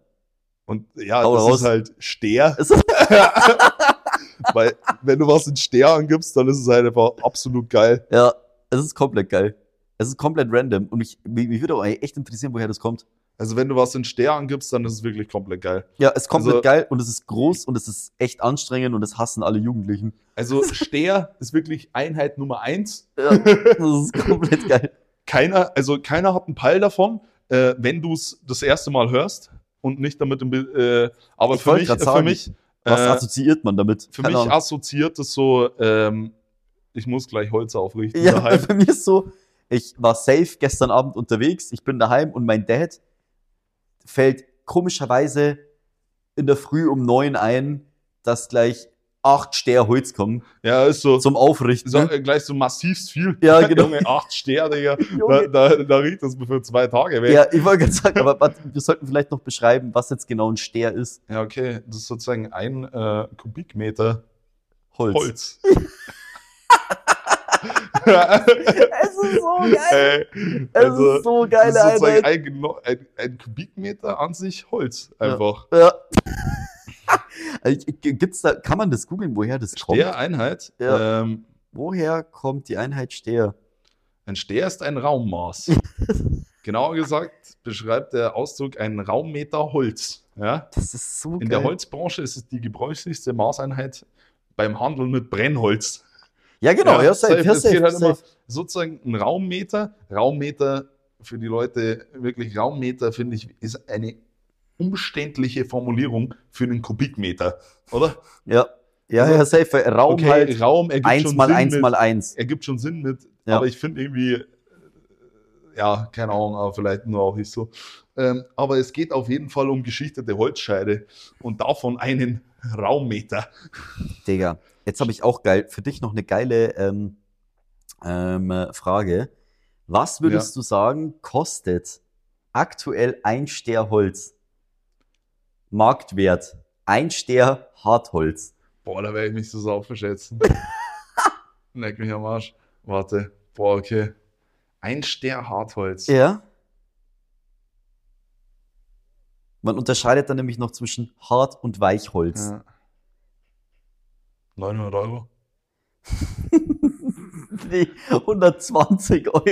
Und ja, Hau das raus. ist halt Steher. Weil, wenn du was in Steher angibst, dann ist es halt einfach absolut geil. ja, es ist komplett geil. Es ist komplett random. Und mich, mich, mich würde auch echt interessieren, woher das kommt. Also, wenn du was in Steher angibst, dann ist es wirklich komplett geil. Ja, es ist komplett Also- geil und es ist groß und es ist echt anstrengend und das hassen alle Jugendlichen. Also, Steher ist wirklich Einheit Nummer eins. Ja, das ist komplett geil. keiner, also keiner hat einen Peil davon, äh, wenn du es das erste Mal hörst und nicht damit im Bild, äh, aber Ich für mich, grad für sagen, mich, Was äh, assoziiert man damit? für Keine mich Ahnung. assoziiert es so, ähm, ich muss gleich Holz aufrichten Ja, daheim. bei mir ist so, ich war safe gestern Abend unterwegs, ich bin daheim und mein Dad fällt komischerweise in der Früh um neun ein, dass gleich acht Steher Holz kommen Ja, ist so, zum Aufrichten. so äh, gleich so massivst viel. Ja, genau. Junge, acht Steher, Digga. Da, da, da riecht das für zwei Tage weg. Ja, ich wollte gerade sagen, aber warte, wir sollten vielleicht noch beschreiben, was jetzt genau ein Steher ist. Ja, okay, das ist sozusagen ein äh, Kubikmeter Holz. Holz. Es ist so geil. Äh, Es also, ist so das geile ist sozusagen Einheit. ein, ein, ein Kubikmeter an sich Holz einfach. Ja. Also, Gibt's da, kann man das googeln, woher das kommt? Der Einheit. Ja. Ähm, Woher kommt die Einheit Steher? ein Steher ist ein Raummaß. Genauer gesagt beschreibt der Ausdruck einen Raummeter Holz. Ja? Das ist so In geil. der Holzbranche ist es die gebräuchlichste Maßeinheit beim Handel mit Brennholz. Ja, genau, ja, safe, ja, Es geht safe, halt immer safe. sozusagen ein Raummeter. Raummeter für die Leute, wirklich Raummeter, finde ich, ist eine umständliche Formulierung für einen Kubikmeter, oder? Ja, ja, Also, ja, safe. Raum okay, halt Raum ergibt 1 schon mal Sinn 1 mit, mal 1. ergibt schon Sinn mit, Ja. aber ich finde irgendwie, äh, ja, keine Ahnung, aber vielleicht nur auch nicht so. Ähm, aber es geht auf jeden Fall um geschichtete Holzscheide und davon einen Raummeter. Digga, jetzt habe ich auch geil, für dich noch eine geile ähm, ähm, äh, Frage. Was würdest du sagen, kostet aktuell ein Ster Holz? Marktwert. Ein Ster Hartholz. Boah, da werde ich mich so saufen schätzen. Leck mich am Arsch. Warte. Boah, okay. Ein Ster Hartholz. Ja. Man unterscheidet dann nämlich noch zwischen Hart- und Weichholz. Ja. 900 Euro. Nee, 120 Euro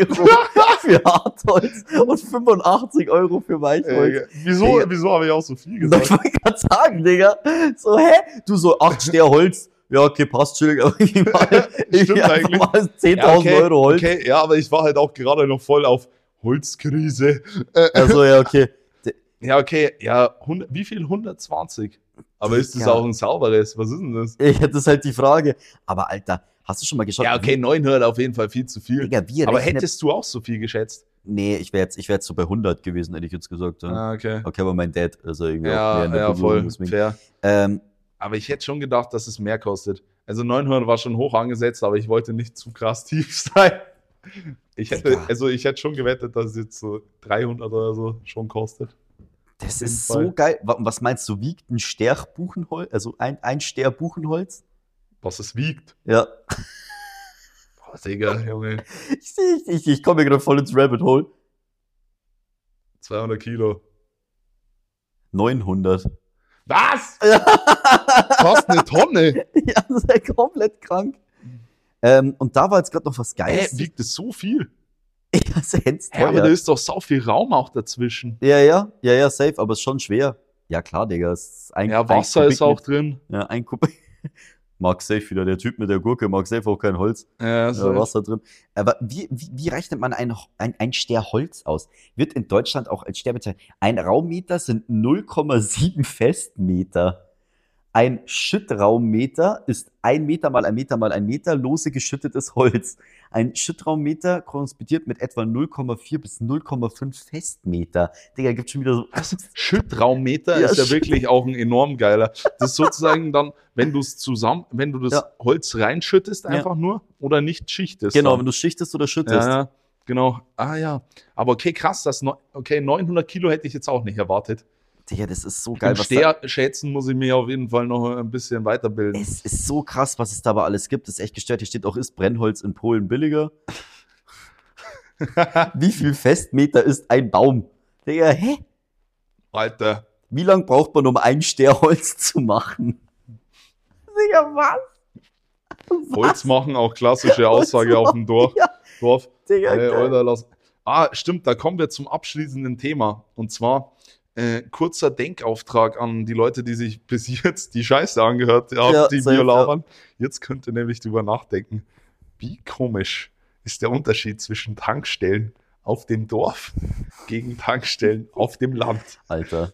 für Hartholz und 85 Euro für Weichholz. Äh, wieso Digga. wieso habe ich auch so viel Ich gesagt? wollte gerade sagen, Digga. So, hä? Du so, 8 Sterne Holz. Ja, okay, passt, chillig, aber ich mal, ich Stimmt eigentlich. mal 10.000 Ja, okay, Euro Holz. Okay, ja, aber ich war halt auch gerade noch voll auf Holzkrise. Also, ja, okay. Ja, okay, ja, 100, wie viel? 120. Aber ist das Digga. auch ein sauberes? Was ist denn das? Ich, das ist halt die Frage. Aber, Alter, hast du schon mal geschaut? Ja, okay, 900 auf jeden Fall viel zu viel. Digga, wie Aber hättest du auch so viel geschätzt? Nee, ich wäre jetzt, ich wär jetzt so bei 100 gewesen, hätte ich jetzt gesagt. Ja. Ah, okay. Okay, aber mein Dad, also irgendwie auch Ja, mehr in der ja, voll, deswegen. fair. Ähm, Aber ich hätte schon gedacht, dass es mehr kostet. Also 900 war schon hoch angesetzt, aber ich wollte nicht zu krass tief sein. Ich hätte, Digga. also ich hätte schon gewettet, dass es jetzt so 300 oder so schon kostet. Das ist Fall. so geil. Wa- Was meinst du, wiegt ein Ster Buchenholz, also ein, ein Ster Buchenholz? Was es wiegt. Ja. Boah, Digga, Junge. Ich, ich, ich, ich komme gerade voll ins Rabbit Hole. 200 Kilo. 900. Was? ja, Fast eine Tonne. das ist ja komplett krank. Ähm, und da war jetzt gerade noch was Geiles. wiegt es so viel? Ja, ist jetzt Hä, aber da ist doch sau viel Raum auch dazwischen. Ja, ja, ja, ja, safe, aber ist schon schwer. Ja, klar, Digga. Ist ein, Ja, ein Wasser ist Kubikmeter- auch drin. Ja, ein Kubik. Mag safe wieder. Der Typ mit der Gurke mag safe auch kein Holz. Ja, Ja, so. Wasser drin. Aber wie, wie, wie rechnet man ein, ein, ein Ster Holz aus? Wird in Deutschland auch als Ster bezeichnet. Ein Raummeter sind 0,7 Festmeter. Ein Schüttraummeter ist ein Meter mal ein Meter mal ein Meter lose geschüttetes Holz. Ein Schüttraummeter korrespondiert mit etwa 0,4 bis 0,5 Festmeter. Digga, gibt schon wieder so. Schüttraummeter Ja, ist ja wirklich auch ein enorm geiler. Das ist sozusagen dann, wenn du es zusammen, wenn du das Ja. Holz reinschüttest, Ja. einfach nur oder nicht schichtest. Genau, dann. wenn du schichtest oder schüttest. ja, ja, genau. Ah ja. Aber okay, krass, das okay, 900 Kilo hätte ich jetzt auch nicht erwartet. Digga, das ist so geil. Was da, Steherschätzen muss ich mich auf jeden Fall noch ein bisschen weiterbilden. es ist so krass, was es da aber alles gibt. Das ist echt gestört. Hier steht auch, ist Brennholz in Polen billiger? Wie viel Festmeter ist ein Baum? Digga, hä? Alter. Wie lang braucht man, um ein Sterholz zu machen? Digga, was? Holz machen, auch klassische Aussage auf dem Dorf. Ja, Dorf. Digga, Hey. Alter, lass. Ah, stimmt, da kommen wir zum abschließenden Thema. Und zwar äh, kurzer Denkauftrag an die Leute, die sich bis jetzt die Scheiße angehört haben, Ja, die wir labern. Jetzt könnt ihr nämlich drüber nachdenken. Wie komisch ist der Unterschied zwischen Tankstellen auf dem Dorf gegen Tankstellen auf dem Land? Alter.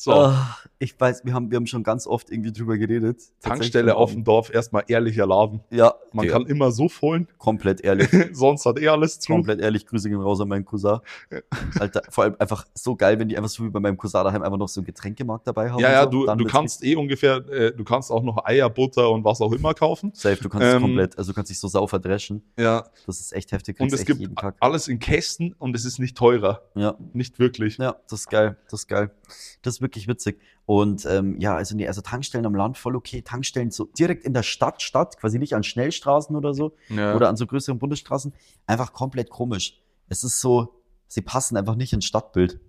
So, Ah, ich weiß, wir haben, wir haben schon ganz oft irgendwie drüber geredet. Tankstelle auf dem Dorf, erstmal ehrlicher Laden. Ja, Man Digga, kann immer so vollen, komplett ehrlich. sonst hat er alles zu. Komplett ehrlich, Grüße gehen raus an meinen Cousin. Alter, vor allem einfach so geil, wenn die einfach so wie bei meinem Cousin daheim einfach noch so einen Getränkemarkt dabei haben. Ja, ja, so. du, Dann du kannst eh ungefähr, äh, du kannst auch noch Eier, Butter und was auch immer kaufen. Safe, du kannst es Ähm, komplett, also du kannst dich so sau verdreschen. Ja, Das ist echt heftig. und es gibt alles in Kästen und es ist nicht teurer. Ja, Nicht wirklich. ja, das ist geil. Das ist geil. Das ist wirklich witzig. Und ähm, ja, also nee, also Tankstellen am Land voll okay. Tankstellen so direkt in der Stadt, Stadt, quasi nicht an Schnellstraßen oder so Ja. oder an so größeren Bundesstraßen. Einfach komplett komisch. Es ist so, sie passen einfach nicht ins Stadtbild.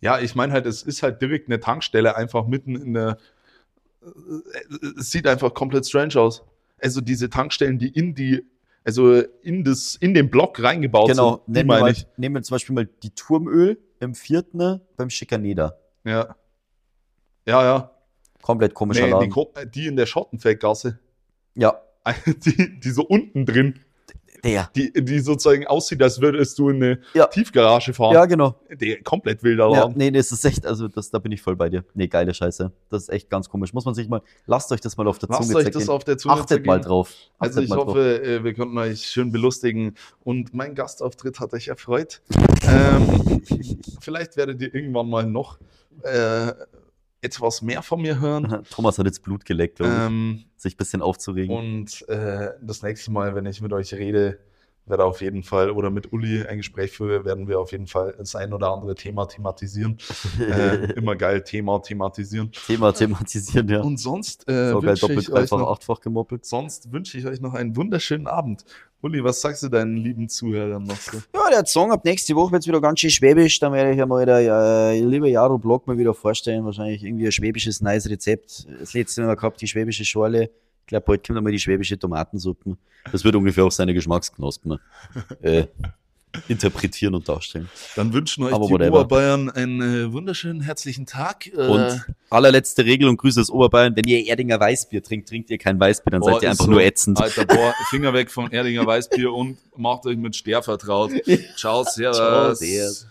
ja, ich meine halt, es ist halt direkt eine Tankstelle einfach mitten in der. äh, Es sieht einfach komplett strange aus. Also diese Tankstellen, die in die, also in das, in den Block reingebaut Genau, sind, die nehmen wir, mal, nehmen wir zum Beispiel mal die Turmöl im vierten beim Schikaneder. Ja. Ja, ja. Komplett komischer Nee, die, Laden. Ko- die in der Schottenfeldgasse. Ja, Die, die so unten drin, der. die, die sozusagen aussieht, als würdest du in eine Ja. Tiefgarage fahren. Ja, genau. Der komplett wilder Ja, Laden. nee, nee, das ist echt, also das, da bin ich voll bei dir. Nee, geile Scheiße. Das ist echt ganz komisch. Muss man sich mal, lasst euch das mal auf der Lasst Zunge euch zergehen. das auf der Zunge Achtet mal zergehen. drauf. Also Achtet ich mal hoffe, äh, wir konnten euch schön belustigen und mein Gastauftritt hat euch erfreut. ähm, vielleicht werdet ihr irgendwann mal noch äh, etwas mehr von mir hören. Thomas hat jetzt Blut geleckt. Ähm, sich ein bisschen aufzuregen. und äh, das nächste Mal, wenn ich mit euch rede, werde auf jeden Fall oder mit Uli ein Gespräch führe, werden wir auf jeden Fall das ein oder andere Thema thematisieren. äh, immer geil, Thema thematisieren. Thema thematisieren, ja. Und sonst äh, so wünsche doppelt, ich euch dreifach, noch achtfach gemoppelt. Sonst wünsche ich euch noch einen wunderschönen Abend. Uli, was sagst du deinen lieben Zuhörern noch so? Ja, der Song ab nächste Woche wird wieder ganz schön schwäbisch. Dann werde ich ja mal der äh, liebe Jaro Blog mal wieder vorstellen. Wahrscheinlich irgendwie ein schwäbisches nice Rezept. Das letzte Mal gehabt, die schwäbische Schorle. Ich glaube, bald kommt einmal die schwäbische Tomatensuppe. Das wird ungefähr auch seine Geschmacksknospen äh, interpretieren und darstellen. Dann wünschen euch Aber die whatever. Oberbayern einen äh, wunderschönen herzlichen Tag. Äh, Und allerletzte Regel und Grüße aus Oberbayern. Wenn ihr Erdinger Weißbier trinkt, trinkt ihr kein Weißbier, dann boah, seid ihr einfach so. nur ätzend. Alter, boah, Finger weg von Erdinger Weißbier und macht euch mit Ster vertraut. Ciao, servus. Ciao, servus.